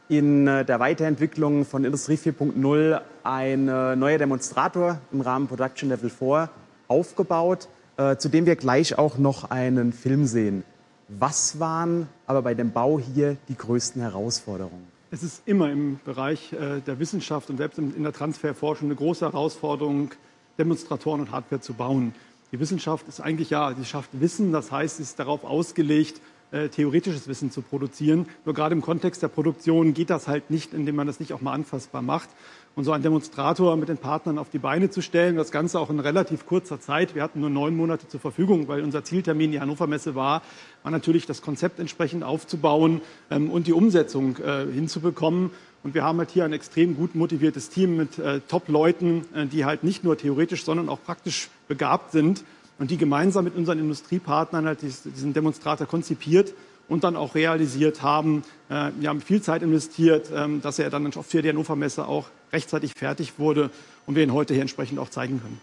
in äh, der Weiterentwicklung von Industrie 4.0 ein äh, neuer Demonstrator im Rahmen Production Level 4 aufgebaut, äh, zu dem wir gleich auch noch einen Film sehen. Was waren aber bei dem Bau hier die größten Herausforderungen? Es ist immer im Bereich der Wissenschaft und selbst in der Transferforschung eine große Herausforderung, Demonstratoren und Hardware zu bauen. Die Wissenschaft ist eigentlich ja, sie schafft Wissen, das heißt, sie ist darauf ausgelegt, äh, theoretisches Wissen zu produzieren. Nur gerade im Kontext der Produktion geht das halt nicht, indem man das nicht auch mal anfassbar macht. Und so einen Demonstrator mit den Partnern auf die Beine zu stellen, das Ganze auch in relativ kurzer Zeit. Wir hatten nur neun Monate zur Verfügung, weil unser Zieltermin die Hannover Messe war, war natürlich das Konzept entsprechend aufzubauen ähm, und die Umsetzung äh, hinzubekommen. Und wir haben halt hier ein extrem gut motiviertes Team mit äh, Top-Leuten, äh, die halt nicht nur theoretisch, sondern auch praktisch begabt sind und die gemeinsam mit unseren Industriepartnern halt diesen Demonstrator konzipiert und dann auch realisiert haben. Äh, wir haben viel Zeit investiert, ähm, dass er dann für die Hannover Messe auch rechtzeitig fertig wurde und wir ihn heute hier entsprechend auch zeigen können.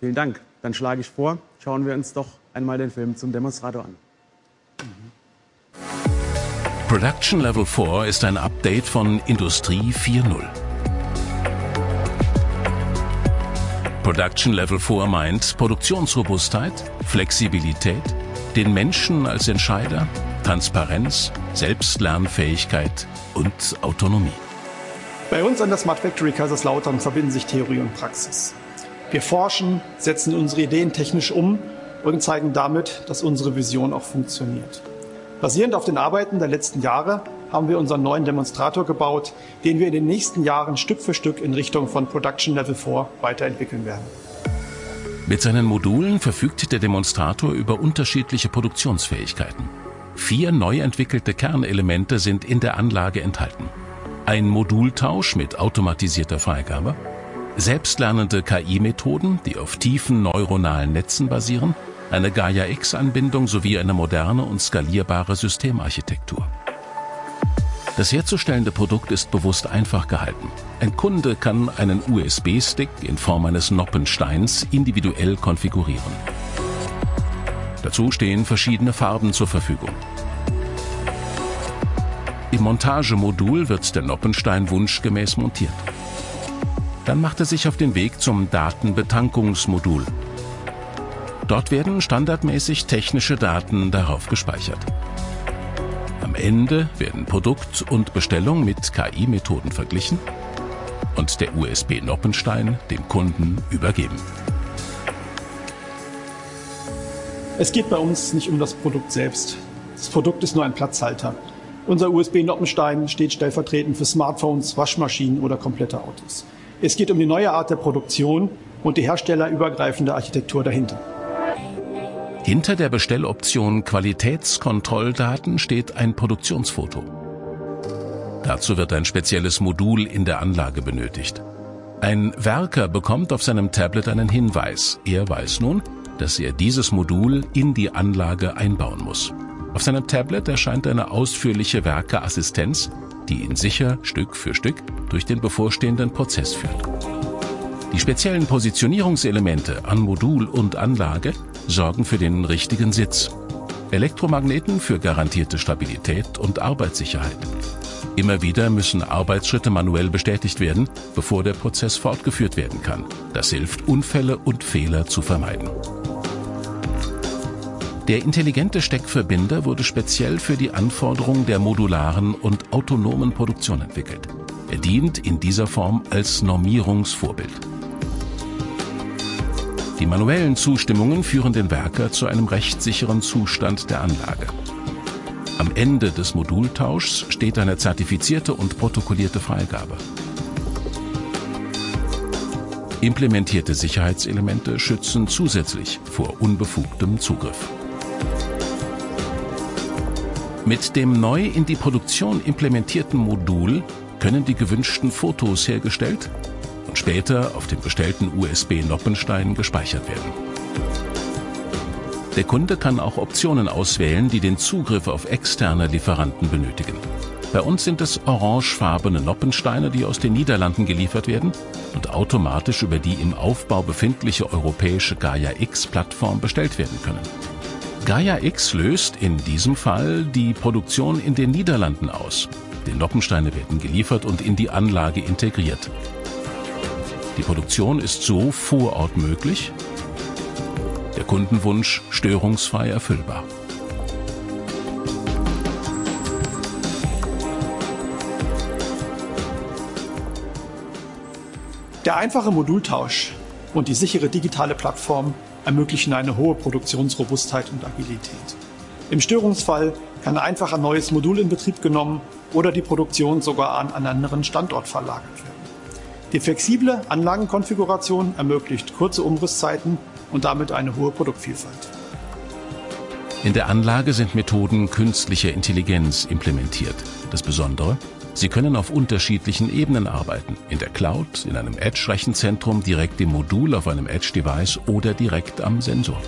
Vielen Dank. Dann schlage ich vor, schauen wir uns doch einmal den Film zum Demonstrator an. Production Level 4 ist ein Update von Industrie 4.0. Production Level 4 meint Produktionsrobustheit, Flexibilität, den Menschen als Entscheider, Transparenz, Selbstlernfähigkeit und Autonomie. Bei uns an der Smart Factory Kaiserslautern verbinden sich Theorie und Praxis. Wir forschen, setzen unsere Ideen technisch um und zeigen damit, dass unsere Vision auch funktioniert. Basierend auf den Arbeiten der letzten Jahre haben wir unseren neuen Demonstrator gebaut, den wir in den nächsten Jahren Stück für Stück in Richtung von Production Level 4 weiterentwickeln werden. Mit seinen Modulen verfügt der Demonstrator über unterschiedliche Produktionsfähigkeiten. Vier neu entwickelte Kernelemente sind in der Anlage enthalten. Ein Modultausch mit automatisierter Freigabe, selbstlernende KI-Methoden, die auf tiefen neuronalen Netzen basieren, eine Gaia-X-Anbindung sowie eine moderne und skalierbare Systemarchitektur. Das herzustellende Produkt ist bewusst einfach gehalten. Ein Kunde kann einen USB-Stick in Form eines Noppensteins individuell konfigurieren. Dazu stehen verschiedene Farben zur Verfügung. Im Montagemodul wird der Noppenstein wunschgemäß montiert. Dann macht er sich auf den Weg zum Datenbetankungsmodul. Dort werden standardmäßig technische Daten darauf gespeichert. Am Ende werden Produkt und Bestellung mit KI-Methoden verglichen und der USB-Noppenstein dem Kunden übergeben. Es geht bei uns nicht um das Produkt selbst. Das Produkt ist nur ein Platzhalter. Unser USB-Noppenstein steht stellvertretend für Smartphones, Waschmaschinen oder komplette Autos. Es geht um die neue Art der Produktion und die herstellerübergreifende Architektur dahinter. Hinter der Bestelloption Qualitätskontrolldaten steht ein Produktionsfoto. Dazu wird ein spezielles Modul in der Anlage benötigt. Ein Werker bekommt auf seinem Tablet einen Hinweis. Er weiß nun, dass er dieses Modul in die Anlage einbauen muss. Auf seinem Tablet erscheint eine ausführliche Werkeassistenz, die ihn sicher Stück für Stück durch den bevorstehenden Prozess führt. Die speziellen Positionierungselemente an Modul und Anlage sorgen für den richtigen Sitz. Elektromagneten für garantierte Stabilität und Arbeitssicherheit. Immer wieder müssen Arbeitsschritte manuell bestätigt werden, bevor der Prozess fortgeführt werden kann. Das hilft, Unfälle und Fehler zu vermeiden. Der intelligente Steckverbinder wurde speziell für die Anforderungen der modularen und autonomen Produktion entwickelt. Er dient in dieser Form als Normierungsvorbild. Die manuellen Zustimmungen führen den Werker zu einem rechtssicheren Zustand der Anlage. Am Ende des Modultauschs steht eine zertifizierte und protokollierte Freigabe. Implementierte Sicherheitselemente schützen zusätzlich vor unbefugtem Zugriff. Mit dem neu in die Produktion implementierten Modul können die gewünschten Fotos hergestellt später auf dem bestellten USB-Noppenstein gespeichert werden. Der Kunde kann auch Optionen auswählen, die den Zugriff auf externe Lieferanten benötigen. Bei uns sind es orangefarbene Noppensteine, die aus den Niederlanden geliefert werden und automatisch über die im Aufbau befindliche europäische Gaia X-Plattform bestellt werden können. Gaia X löst in diesem Fall die Produktion in den Niederlanden aus. Die Noppensteine werden geliefert und in die Anlage integriert. Die Produktion ist so vor Ort möglich, der Kundenwunsch störungsfrei erfüllbar. Der einfache Modultausch und die sichere digitale Plattform ermöglichen eine hohe Produktionsrobustheit und Agilität. Im Störungsfall kann einfach ein neues Modul in Betrieb genommen oder die Produktion sogar an einen anderen Standort verlagert werden. Die flexible Anlagenkonfiguration ermöglicht kurze Umrisszeiten und damit eine hohe Produktvielfalt. In der Anlage sind Methoden künstlicher Intelligenz implementiert. Das Besondere, Sie können auf unterschiedlichen Ebenen arbeiten. In der Cloud, in einem Edge-Rechenzentrum, direkt im Modul auf einem Edge-Device oder direkt am Sensor.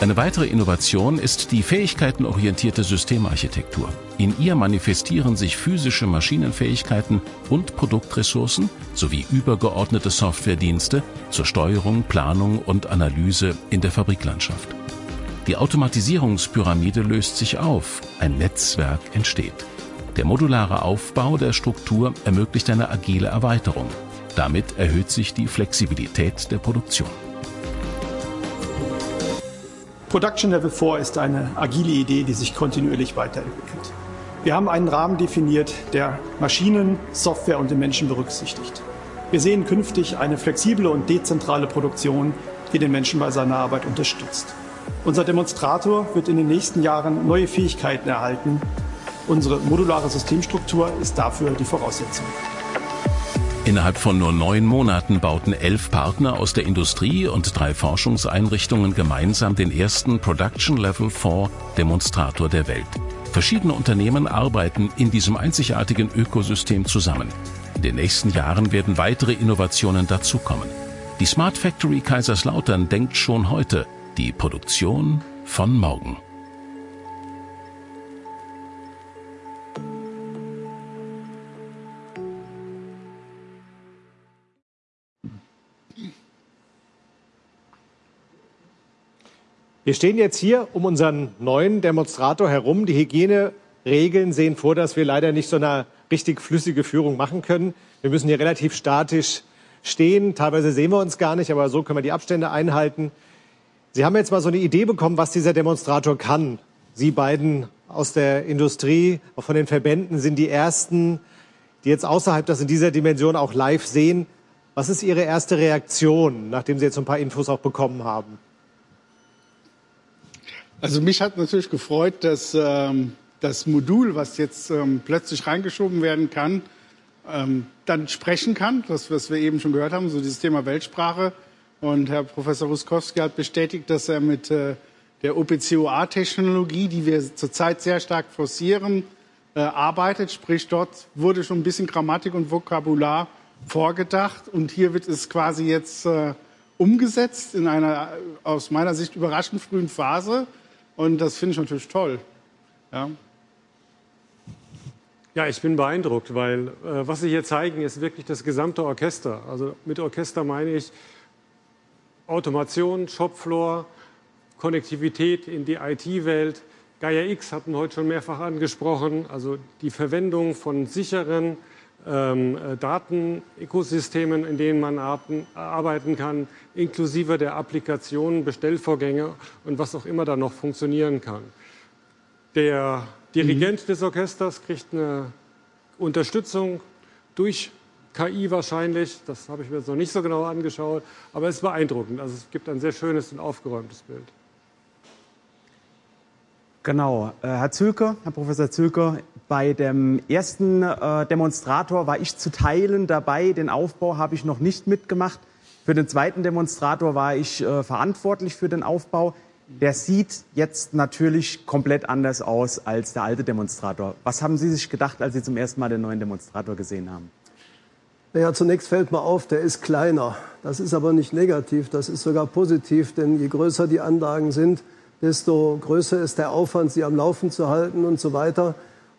Eine weitere Innovation ist die fähigkeitenorientierte Systemarchitektur. In ihr manifestieren sich physische Maschinenfähigkeiten und Produktressourcen sowie übergeordnete Softwaredienste zur Steuerung, Planung und Analyse in der Fabriklandschaft. Die Automatisierungspyramide löst sich auf, ein Netzwerk entsteht. Der modulare Aufbau der Struktur ermöglicht eine agile Erweiterung. Damit erhöht sich die Flexibilität der Produktion. Production Level 4 ist eine agile Idee, die sich kontinuierlich weiterentwickelt. Wir haben einen Rahmen definiert, der Maschinen, Software und den Menschen berücksichtigt. Wir sehen künftig eine flexible und dezentrale Produktion, die den Menschen bei seiner Arbeit unterstützt. Unser Demonstrator wird in den nächsten Jahren neue Fähigkeiten erhalten. Unsere modulare Systemstruktur ist dafür die Voraussetzung. Innerhalb von nur neun Monaten bauten elf Partner aus der Industrie und drei Forschungseinrichtungen gemeinsam den ersten Production Level 4 Demonstrator der Welt. Verschiedene Unternehmen arbeiten in diesem einzigartigen Ökosystem zusammen. In den nächsten Jahren werden weitere Innovationen dazukommen. Die Smart Factory Kaiserslautern denkt schon heute die Produktion von morgen. Wir stehen jetzt hier um unseren neuen Demonstrator herum. Die Hygieneregeln sehen vor, dass wir leider nicht so eine richtig flüssige Führung machen können. Wir müssen hier relativ statisch stehen. Teilweise sehen wir uns gar nicht, aber so können wir die Abstände einhalten. Sie haben jetzt mal so eine Idee bekommen, was dieser Demonstrator kann. Sie beiden aus der Industrie, auch von den Verbänden, sind die Ersten, die jetzt außerhalb das in dieser Dimension auch live sehen. Was ist Ihre erste Reaktion, nachdem Sie jetzt ein paar Infos auch bekommen haben? Also mich hat natürlich gefreut, dass ähm, das Modul, was jetzt ähm, plötzlich reingeschoben werden kann, ähm, dann sprechen kann, das, was wir eben schon gehört haben, so dieses Thema Weltsprache. Und Herr Professor Ruskowski hat bestätigt, dass er mit äh, der OPCOA-Technologie, die wir zurzeit sehr stark forcieren, äh, arbeitet. Sprich, dort wurde schon ein bisschen Grammatik und Vokabular vorgedacht. Und hier wird es quasi jetzt äh, umgesetzt in einer aus meiner Sicht überraschend frühen Phase. Und das finde ich natürlich toll. Ja. Ja, ich bin beeindruckt, weil äh, was Sie hier zeigen, ist wirklich das gesamte Orchester. Also mit Orchester meine ich Automation, Shopfloor, Konnektivität in die IT-Welt. Gaia X hatten heute schon mehrfach angesprochen, also die Verwendung von sicheren ähm, äh, Datenökosystemen, in denen man arbeiten kann, inklusive der Applikationen, Bestellvorgänge und was auch immer da noch funktionieren kann. Der Dirigent mhm. des Orchesters kriegt eine Unterstützung durch KI wahrscheinlich. Das habe ich mir jetzt noch nicht so genau angeschaut, aber es ist beeindruckend. Also es gibt ein sehr schönes und aufgeräumtes Bild. Genau, äh, Herr Zülker, Herr Professor Zülker, bei dem ersten äh, Demonstrator war ich zu Teilen dabei. Den Aufbau habe ich noch nicht mitgemacht. Für den zweiten Demonstrator war ich äh, verantwortlich für den Aufbau. Der sieht jetzt natürlich komplett anders aus als der alte Demonstrator. Was haben Sie sich gedacht, als Sie zum ersten Mal den neuen Demonstrator gesehen haben? Naja, zunächst fällt mir auf, der ist kleiner. Das ist aber nicht negativ, das ist sogar positiv, denn je größer die Anlagen sind, desto größer ist der Aufwand, sie am Laufen zu halten und so weiter.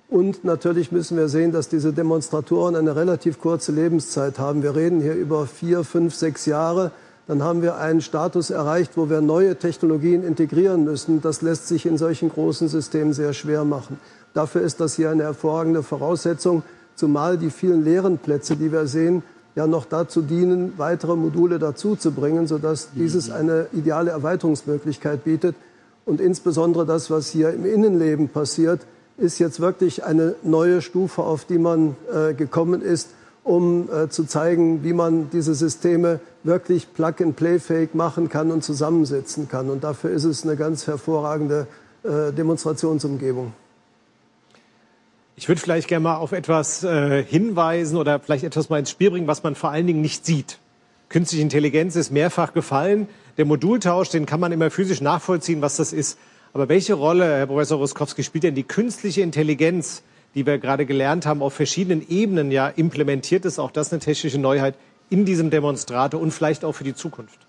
Und natürlich müssen wir sehen, dass diese Demonstratoren eine relativ kurze Lebenszeit haben. Wir reden hier über vier, fünf, sechs Jahre. Dann haben wir einen Status erreicht, wo wir neue Technologien integrieren müssen. Das lässt sich in solchen großen Systemen sehr schwer machen. Dafür ist das hier eine hervorragende Voraussetzung, zumal die vielen leeren Plätze, die wir sehen, ja noch dazu dienen, weitere Module dazuzubringen, sodass dieses eine ideale Erweiterungsmöglichkeit bietet. Und insbesondere das, was hier im Innenleben passiert, ist jetzt wirklich eine neue Stufe, auf die man äh, gekommen ist, um äh, zu zeigen, wie man diese Systeme wirklich plug-and-play-fähig machen kann und zusammensetzen kann. Und dafür ist es eine ganz hervorragende äh, Demonstrationsumgebung. Ich würde vielleicht gerne mal auf etwas äh, hinweisen oder vielleicht etwas mal ins Spiel bringen, was man vor allen Dingen nicht sieht. Künstliche Intelligenz ist mehrfach gefallen. Der Modultausch, den kann man immer physisch nachvollziehen, was das ist. Aber welche Rolle, Herr Professor Ruskowski, spielt denn die künstliche Intelligenz, die wir gerade gelernt haben, auf verschiedenen Ebenen ja implementiert ist? Auch das eine technische Neuheit in diesem Demonstrator und vielleicht auch für die Zukunft.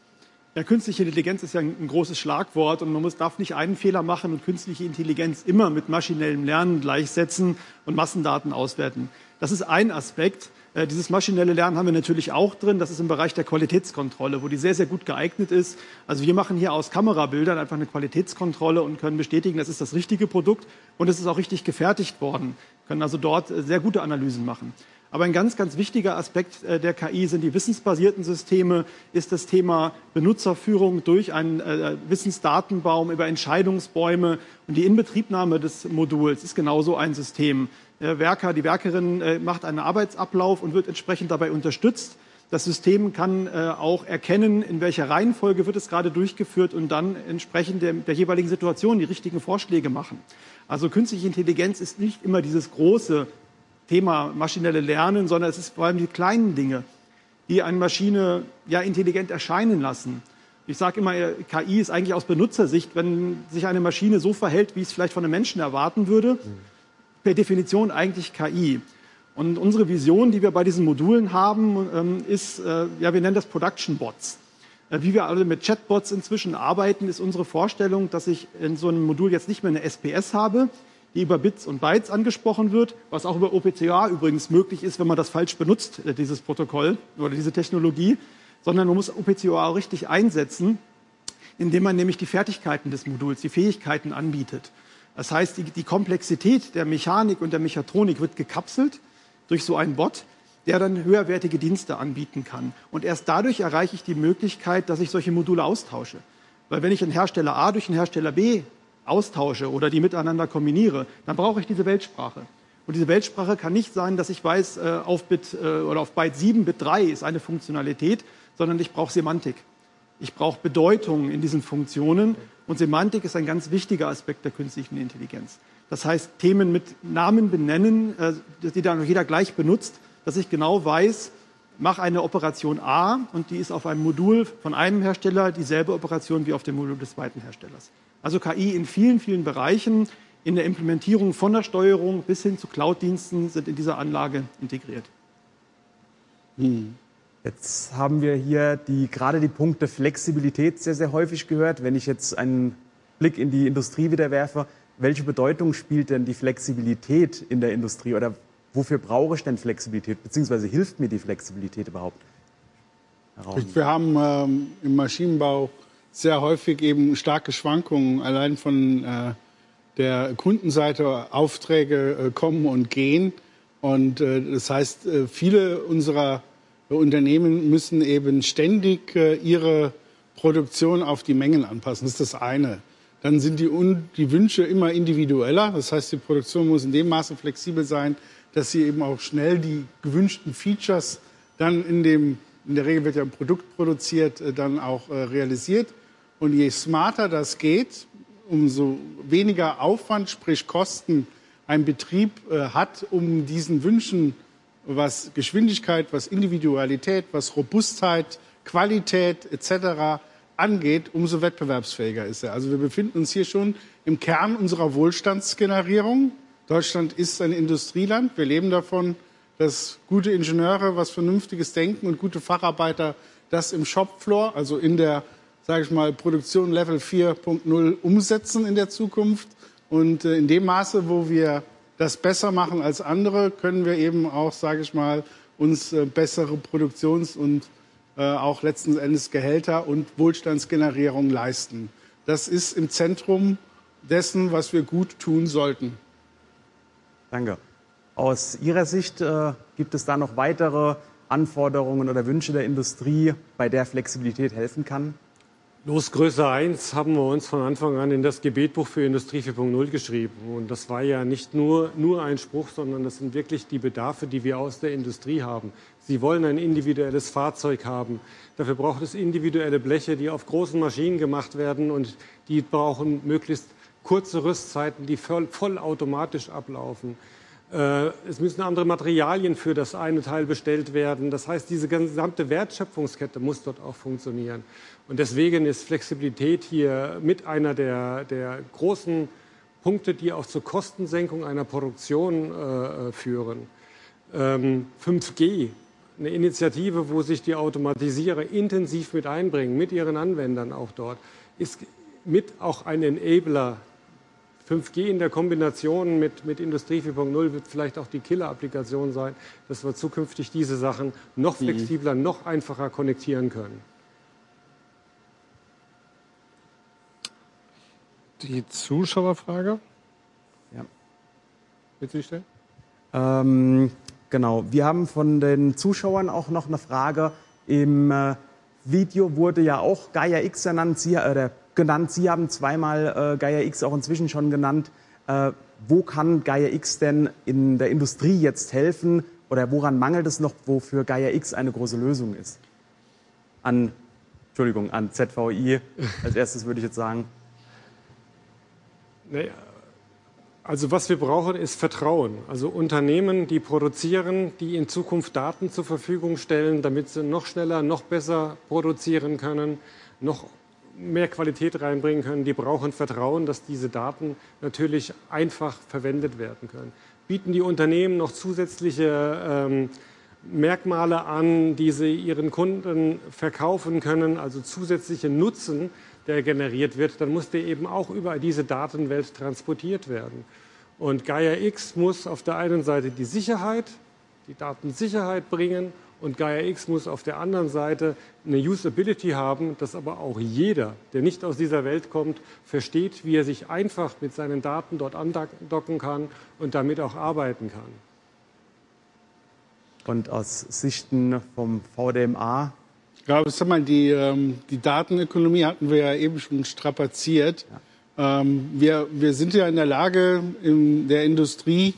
Ja, künstliche Intelligenz ist ja ein, großes Schlagwort und man muss, darf nicht einen Fehler machen und künstliche Intelligenz immer mit maschinellem Lernen gleichsetzen und Massendaten auswerten. Das ist ein Aspekt. Äh, dieses maschinelle Lernen haben wir natürlich auch drin. Das ist im Bereich der Qualitätskontrolle, wo die sehr, sehr gut geeignet ist. Also wir machen hier aus Kamerabildern einfach eine Qualitätskontrolle und können bestätigen, das ist das richtige Produkt und es ist auch richtig gefertigt worden. Wir können also dort äh, sehr gute Analysen machen. Aber ein ganz, ganz wichtiger Aspekt äh, der KI sind die wissensbasierten Systeme, ist das Thema Benutzerführung durch einen Wissensdatenbaum über Entscheidungsbäume und die Inbetriebnahme des Moduls ist genauso ein System. Der Werker, die Werkerin äh, macht einen Arbeitsablauf und wird entsprechend dabei unterstützt. Das System kann äh, auch erkennen, in welcher Reihenfolge wird es gerade durchgeführt und dann entsprechend der, der jeweiligen Situation die richtigen Vorschläge machen. Also künstliche Intelligenz ist nicht immer dieses große Thema maschinelle Lernen, sondern es ist vor allem die kleinen Dinge, die eine Maschine ja intelligent erscheinen lassen. Ich sage immer, KI ist eigentlich aus Benutzersicht, wenn sich eine Maschine so verhält, wie es vielleicht von einem Menschen erwarten würde, per Definition eigentlich KI. Und unsere Vision, die wir bei diesen Modulen haben, ähm, ist, äh, ja, wir nennen das Production Bots. Äh, wie wir alle mit Chatbots inzwischen arbeiten, ist unsere Vorstellung, dass ich in so einem Modul jetzt nicht mehr eine SPS habe, die über Bits und Bytes angesprochen wird, was auch über OPCA übrigens möglich ist, wenn man das falsch benutzt, äh, dieses Protokoll oder diese Technologie, sondern man muss OPCA richtig einsetzen, indem man nämlich die Fertigkeiten des Moduls, die Fähigkeiten anbietet. Das heißt, die, die Komplexität der Mechanik und der Mechatronik wird gekapselt durch so einen Bot, der dann höherwertige Dienste anbieten kann. Und erst dadurch erreiche ich die Möglichkeit, dass ich solche Module austausche. Weil wenn ich einen Hersteller A durch einen Hersteller B austausche oder die miteinander kombiniere, dann brauche ich diese Weltsprache. Und diese Weltsprache kann nicht sein, dass ich weiß, äh, auf Bit äh, oder auf Byte 7, Bit 3 ist eine Funktionalität, sondern ich brauche Semantik. Ich brauche Bedeutung in diesen Funktionen und Semantik ist ein ganz wichtiger Aspekt der künstlichen Intelligenz. Das heißt, Themen mit Namen benennen, äh, die dann jeder gleich benutzt, dass ich genau weiß, mache eine Operation A und die ist auf einem Modul von einem Hersteller dieselbe Operation wie auf dem Modul des zweiten Herstellers. Also KI in vielen, vielen Bereichen, in der Implementierung von der Steuerung bis hin zu Cloud-Diensten sind in dieser Anlage integriert. Hm. Jetzt haben wir hier die, gerade die Punkte Flexibilität sehr, sehr häufig gehört. Wenn ich jetzt einen Blick in die Industrie wieder werfe, welche Bedeutung spielt denn die Flexibilität in der Industrie oder wofür brauche ich denn Flexibilität, beziehungsweise hilft mir die Flexibilität überhaupt? Wir haben ähm, im Maschinenbau sehr häufig eben starke Schwankungen, allein von äh, der Kundenseite Aufträge äh, kommen und gehen. Und äh, das heißt, äh, viele unserer Unternehmen müssen eben ständig äh, ihre Produktion auf die Mengen anpassen. Das ist das eine. Dann sind die, die Wünsche immer individueller. Das heißt, die Produktion muss in dem Maße flexibel sein, dass sie eben auch schnell die gewünschten Features dann in dem, in der Regel wird ja ein Produkt produziert, äh, dann auch äh, realisiert. Und je smarter das geht, umso weniger Aufwand, sprich Kosten, ein Betrieb äh, hat, um diesen Wünschen, was Geschwindigkeit, was Individualität, was Robustheit, Qualität etc. angeht, umso wettbewerbsfähiger ist er. Also wir befinden uns hier schon im Kern unserer Wohlstandsgenerierung. Deutschland ist ein Industrieland. Wir leben davon, dass gute Ingenieure was Vernünftiges denken und gute Facharbeiter das im Shopfloor, also in der, sage ich mal, Produktion Level 4.0 umsetzen in der Zukunft. Und äh, in dem Maße, wo wir das besser machen als andere, können wir eben auch, sage ich mal, uns äh, bessere Produktions- und äh, auch letzten Endes Gehälter und Wohlstandsgenerierung leisten. Das ist im Zentrum dessen, was wir gut tun sollten. Danke. Aus Ihrer Sicht äh, gibt es da noch weitere Anforderungen oder Wünsche der Industrie, bei der Flexibilität helfen kann? Losgröße 1 haben wir uns von Anfang an in das Gebetbuch für Industrie 4.0 geschrieben. Und das war ja nicht nur, nur ein Spruch, sondern das sind wirklich die Bedarfe, die wir aus der Industrie haben. Sie wollen ein individuelles Fahrzeug haben. Dafür braucht es individuelle Bleche, die auf großen Maschinen gemacht werden und die brauchen möglichst kurze Rüstzeiten, die voll, vollautomatisch ablaufen. Äh, es müssen andere Materialien für das eine Teil bestellt werden. Das heißt, diese gesamte Wertschöpfungskette muss dort auch funktionieren. Und deswegen ist Flexibilität hier mit einer der, der großen Punkte, die auch zur Kostensenkung einer Produktion äh, führen. Ähm, 5G, eine Initiative, wo sich die Automatisierer intensiv mit einbringen, mit ihren Anwendern auch dort, ist mit auch ein Enabler 5G in der Kombination mit, mit Industrie 4.0 wird vielleicht auch die Killer-Applikation sein, dass wir zukünftig diese Sachen noch mhm. flexibler, mhm. noch einfacher konnektieren können. Die Zuschauerfrage? Ja. Willst du die stellen? Ähm, genau. Wir haben von den Zuschauern auch noch eine Frage. Im äh, Video wurde ja auch Gaia X genannt. Sie, äh, genannt. Sie haben zweimal äh, Gaia X auch inzwischen schon genannt. Äh, wo kann Gaia X denn in der Industrie jetzt helfen oder woran mangelt es noch, wofür Gaia X eine große Lösung ist? An, Entschuldigung, an ZVI als erstes würde ich jetzt sagen. Naja, also was wir brauchen, ist Vertrauen. Also Unternehmen, die produzieren, die in Zukunft Daten zur Verfügung stellen, damit sie noch schneller, noch besser produzieren können, noch mehr Qualität reinbringen können, die brauchen Vertrauen, dass diese Daten natürlich einfach verwendet werden können. Bieten die Unternehmen noch zusätzliche ähm, Merkmale an, die sie ihren Kunden verkaufen können, also zusätzliche Nutzen, der generiert wird, dann muss der eben auch über diese Datenwelt transportiert werden. Und Gaia X muss auf der einen Seite die Sicherheit, die Datensicherheit bringen und Gaia X muss auf der anderen Seite eine Usability haben, dass aber auch jeder, der nicht aus dieser Welt kommt, versteht, wie er sich einfach mit seinen Daten dort andocken kann und damit auch arbeiten kann. Und aus Sichten vom VDMA? Ja, sag mal, die, ähm, die Datenökonomie hatten wir ja eben schon strapaziert. Ja. Ähm, wir, wir sind ja in der Lage, in der Industrie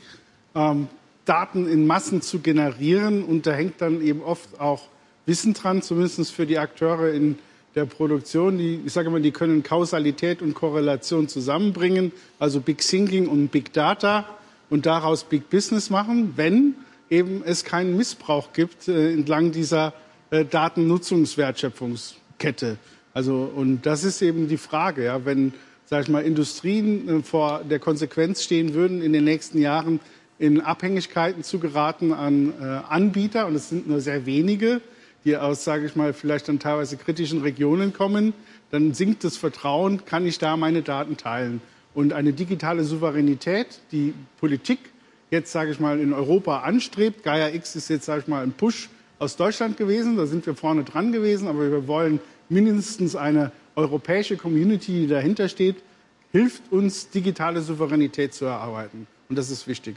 ähm, Daten in Massen zu generieren. Und da hängt dann eben oft auch Wissen dran, zumindest für die Akteure in der Produktion. Die, ich sage mal, die können Kausalität und Korrelation zusammenbringen, also Big Thinking und Big Data und daraus Big Business machen, wenn eben es keinen Missbrauch gibt äh, entlang dieser äh, Datennutzungswertschöpfungskette. Also, und das ist eben die Frage, ja, wenn, sag ich mal, Industrien äh, vor der Konsequenz stehen würden, in den nächsten Jahren in Abhängigkeiten zu geraten an äh, Anbieter, und es sind nur sehr wenige, die aus, sage ich mal, vielleicht dann teilweise kritischen Regionen kommen, dann sinkt das Vertrauen, kann ich da meine Daten teilen. Und eine digitale Souveränität, die Politik jetzt, sage ich mal, in Europa anstrebt, Gaia X ist jetzt, sage ich mal, ein Push aus Deutschland gewesen, da sind wir vorne dran gewesen, aber wir wollen mindestens eine europäische Community, die dahinter steht, hilft uns, digitale Souveränität zu erarbeiten. Und das ist wichtig.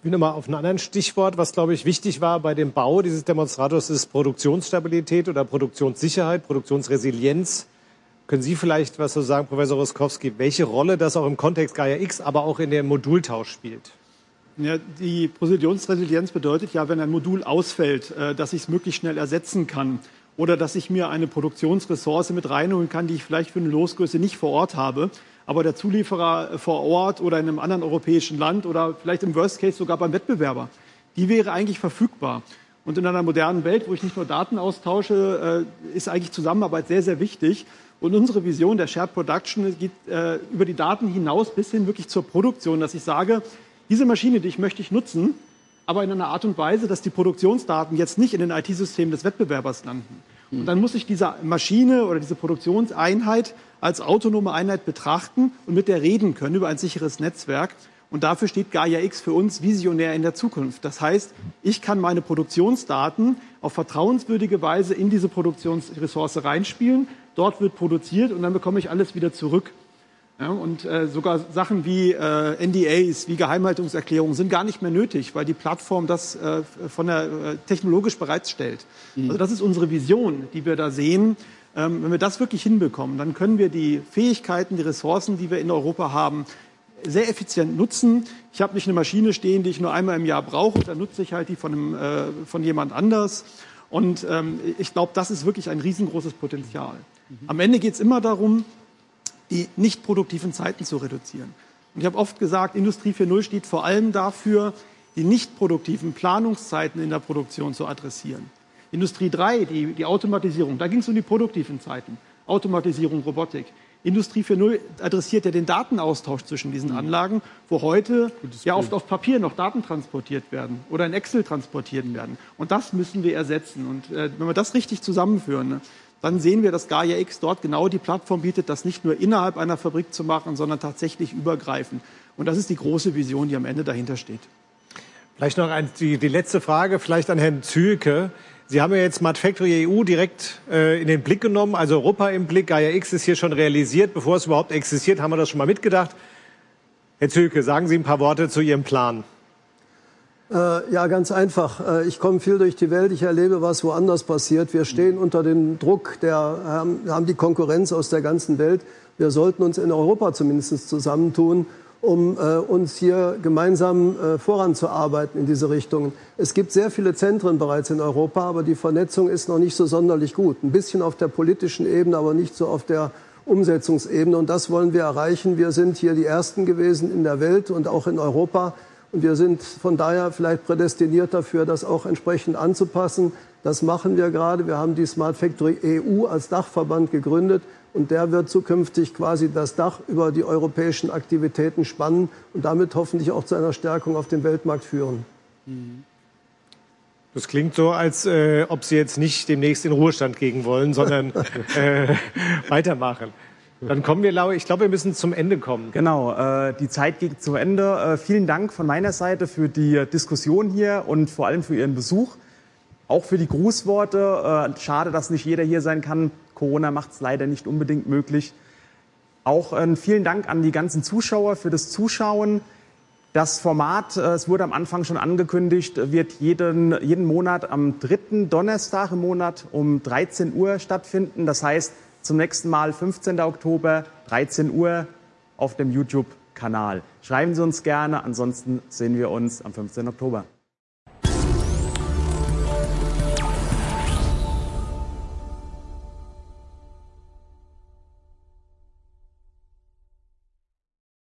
Ich will nochmal auf ein anderes Stichwort, was, glaube ich, wichtig war bei dem Bau dieses Demonstrators, ist Produktionsstabilität oder Produktionssicherheit, Produktionsresilienz. Können Sie vielleicht was so sagen, Professor Roskowski, welche Rolle das auch im Kontext Gaia X, aber auch in dem Modultausch spielt? Ja, die Positionsresilienz bedeutet ja, wenn ein Modul ausfällt, äh, dass ich es möglichst schnell ersetzen kann oder dass ich mir eine Produktionsressource mit reinholen kann, die ich vielleicht für eine Losgröße nicht vor Ort habe, aber der Zulieferer vor Ort oder in einem anderen europäischen Land oder vielleicht im Worst Case sogar beim Wettbewerber, die wäre eigentlich verfügbar. Und in einer modernen Welt, wo ich nicht nur Daten austausche, äh, ist eigentlich Zusammenarbeit sehr, sehr wichtig. Und unsere Vision der Shared Production geht äh, über die Daten hinaus bis hin wirklich zur Produktion, dass ich sage, diese Maschine, die ich möchte ich nutzen, aber in einer Art und Weise, dass die Produktionsdaten jetzt nicht in den IT-Systemen des Wettbewerbers landen. Und dann muss ich diese Maschine oder diese Produktionseinheit als autonome Einheit betrachten und mit der reden können über ein sicheres Netzwerk. Und dafür steht Gaia X für uns visionär in der Zukunft. Das heißt, ich kann meine Produktionsdaten auf vertrauenswürdige Weise in diese Produktionsressource reinspielen. Dort wird produziert und dann bekomme ich alles wieder zurück. Ja, und äh, sogar Sachen wie äh, NDAs, wie Geheimhaltungserklärungen sind gar nicht mehr nötig, weil die Plattform das äh, von der äh, technologisch bereitstellt. Mhm. Also das ist unsere Vision, die wir da sehen. Ähm, wenn wir das wirklich hinbekommen, dann können wir die Fähigkeiten, die Ressourcen, die wir in Europa haben, sehr effizient nutzen. Ich habe nicht eine Maschine stehen, die ich nur einmal im Jahr brauche, dann nutze ich halt die von, einem, äh, von jemand anders. Und ähm, ich glaube, das ist wirklich ein riesengroßes Potenzial. Mhm. Am Ende geht es immer darum, die nicht produktiven Zeiten zu reduzieren. Und ich habe oft gesagt, Industrie 4.0 steht vor allem dafür, die nicht produktiven Planungszeiten in der Produktion zu adressieren. Industrie 3, die, die Automatisierung, da ging es um die produktiven Zeiten. Automatisierung, Robotik. Industrie 4.0 adressiert ja den Datenaustausch zwischen diesen mhm. Anlagen, wo heute Gutes ja oft auf Papier noch Daten transportiert werden oder in Excel transportiert werden. Und das müssen wir ersetzen. Und äh, wenn wir das richtig zusammenführen, ne, dann sehen wir, dass Gaia X dort genau die Plattform bietet, das nicht nur innerhalb einer Fabrik zu machen, sondern tatsächlich übergreifend. Und das ist die große Vision, die am Ende dahinter steht. Vielleicht noch ein, die, die letzte Frage, vielleicht an Herrn Zülke. Sie haben ja jetzt Smart Factory EU direkt äh, in den Blick genommen, also Europa im Blick. Gaia X ist hier schon realisiert. Bevor es überhaupt existiert, haben wir das schon mal mitgedacht. Herr Zülke, sagen Sie ein paar Worte zu Ihrem Plan. Äh, ja, ganz einfach. Äh, ich komme viel durch die Welt, ich erlebe, was woanders passiert. Wir stehen unter dem Druck, der, haben die Konkurrenz aus der ganzen Welt. Wir sollten uns in Europa zumindest zusammentun, um äh, uns hier gemeinsam äh, voranzuarbeiten in diese Richtung. Es gibt sehr viele Zentren bereits in Europa, aber die Vernetzung ist noch nicht so sonderlich gut. Ein bisschen auf der politischen Ebene, aber nicht so auf der Umsetzungsebene. Und das wollen wir erreichen. Wir sind hier die Ersten gewesen in der Welt und auch in Europa und wir sind von daher vielleicht prädestiniert dafür, das auch entsprechend anzupassen. Das machen wir gerade. Wir haben die Smart Factory EU als Dachverband gegründet und der wird zukünftig quasi das Dach über die europäischen Aktivitäten spannen und damit hoffentlich auch zu einer Stärkung auf dem Weltmarkt führen. Das klingt so, als äh, ob Sie jetzt nicht demnächst in Ruhestand gehen wollen, sondern äh, weitermachen. Dann kommen wir, Lau, ich glaube, wir müssen zum Ende kommen. Genau, äh, die Zeit geht zum Ende. Äh, vielen Dank von meiner Seite für die Diskussion hier und vor allem für Ihren Besuch. Auch für die Grußworte. Äh, schade, dass nicht jeder hier sein kann. Corona macht es leider nicht unbedingt möglich. Auch äh, vielen Dank an die ganzen Zuschauer für das Zuschauen. Das Format, äh, es wurde am Anfang schon angekündigt, wird jeden, jeden Monat am dritten Donnerstag im Monat um 13 Uhr stattfinden. Das heißt, zum nächsten Mal 15. Oktober, 13 Uhr auf dem YouTube-Kanal. Schreiben Sie uns gerne, ansonsten sehen wir uns am 15. Oktober.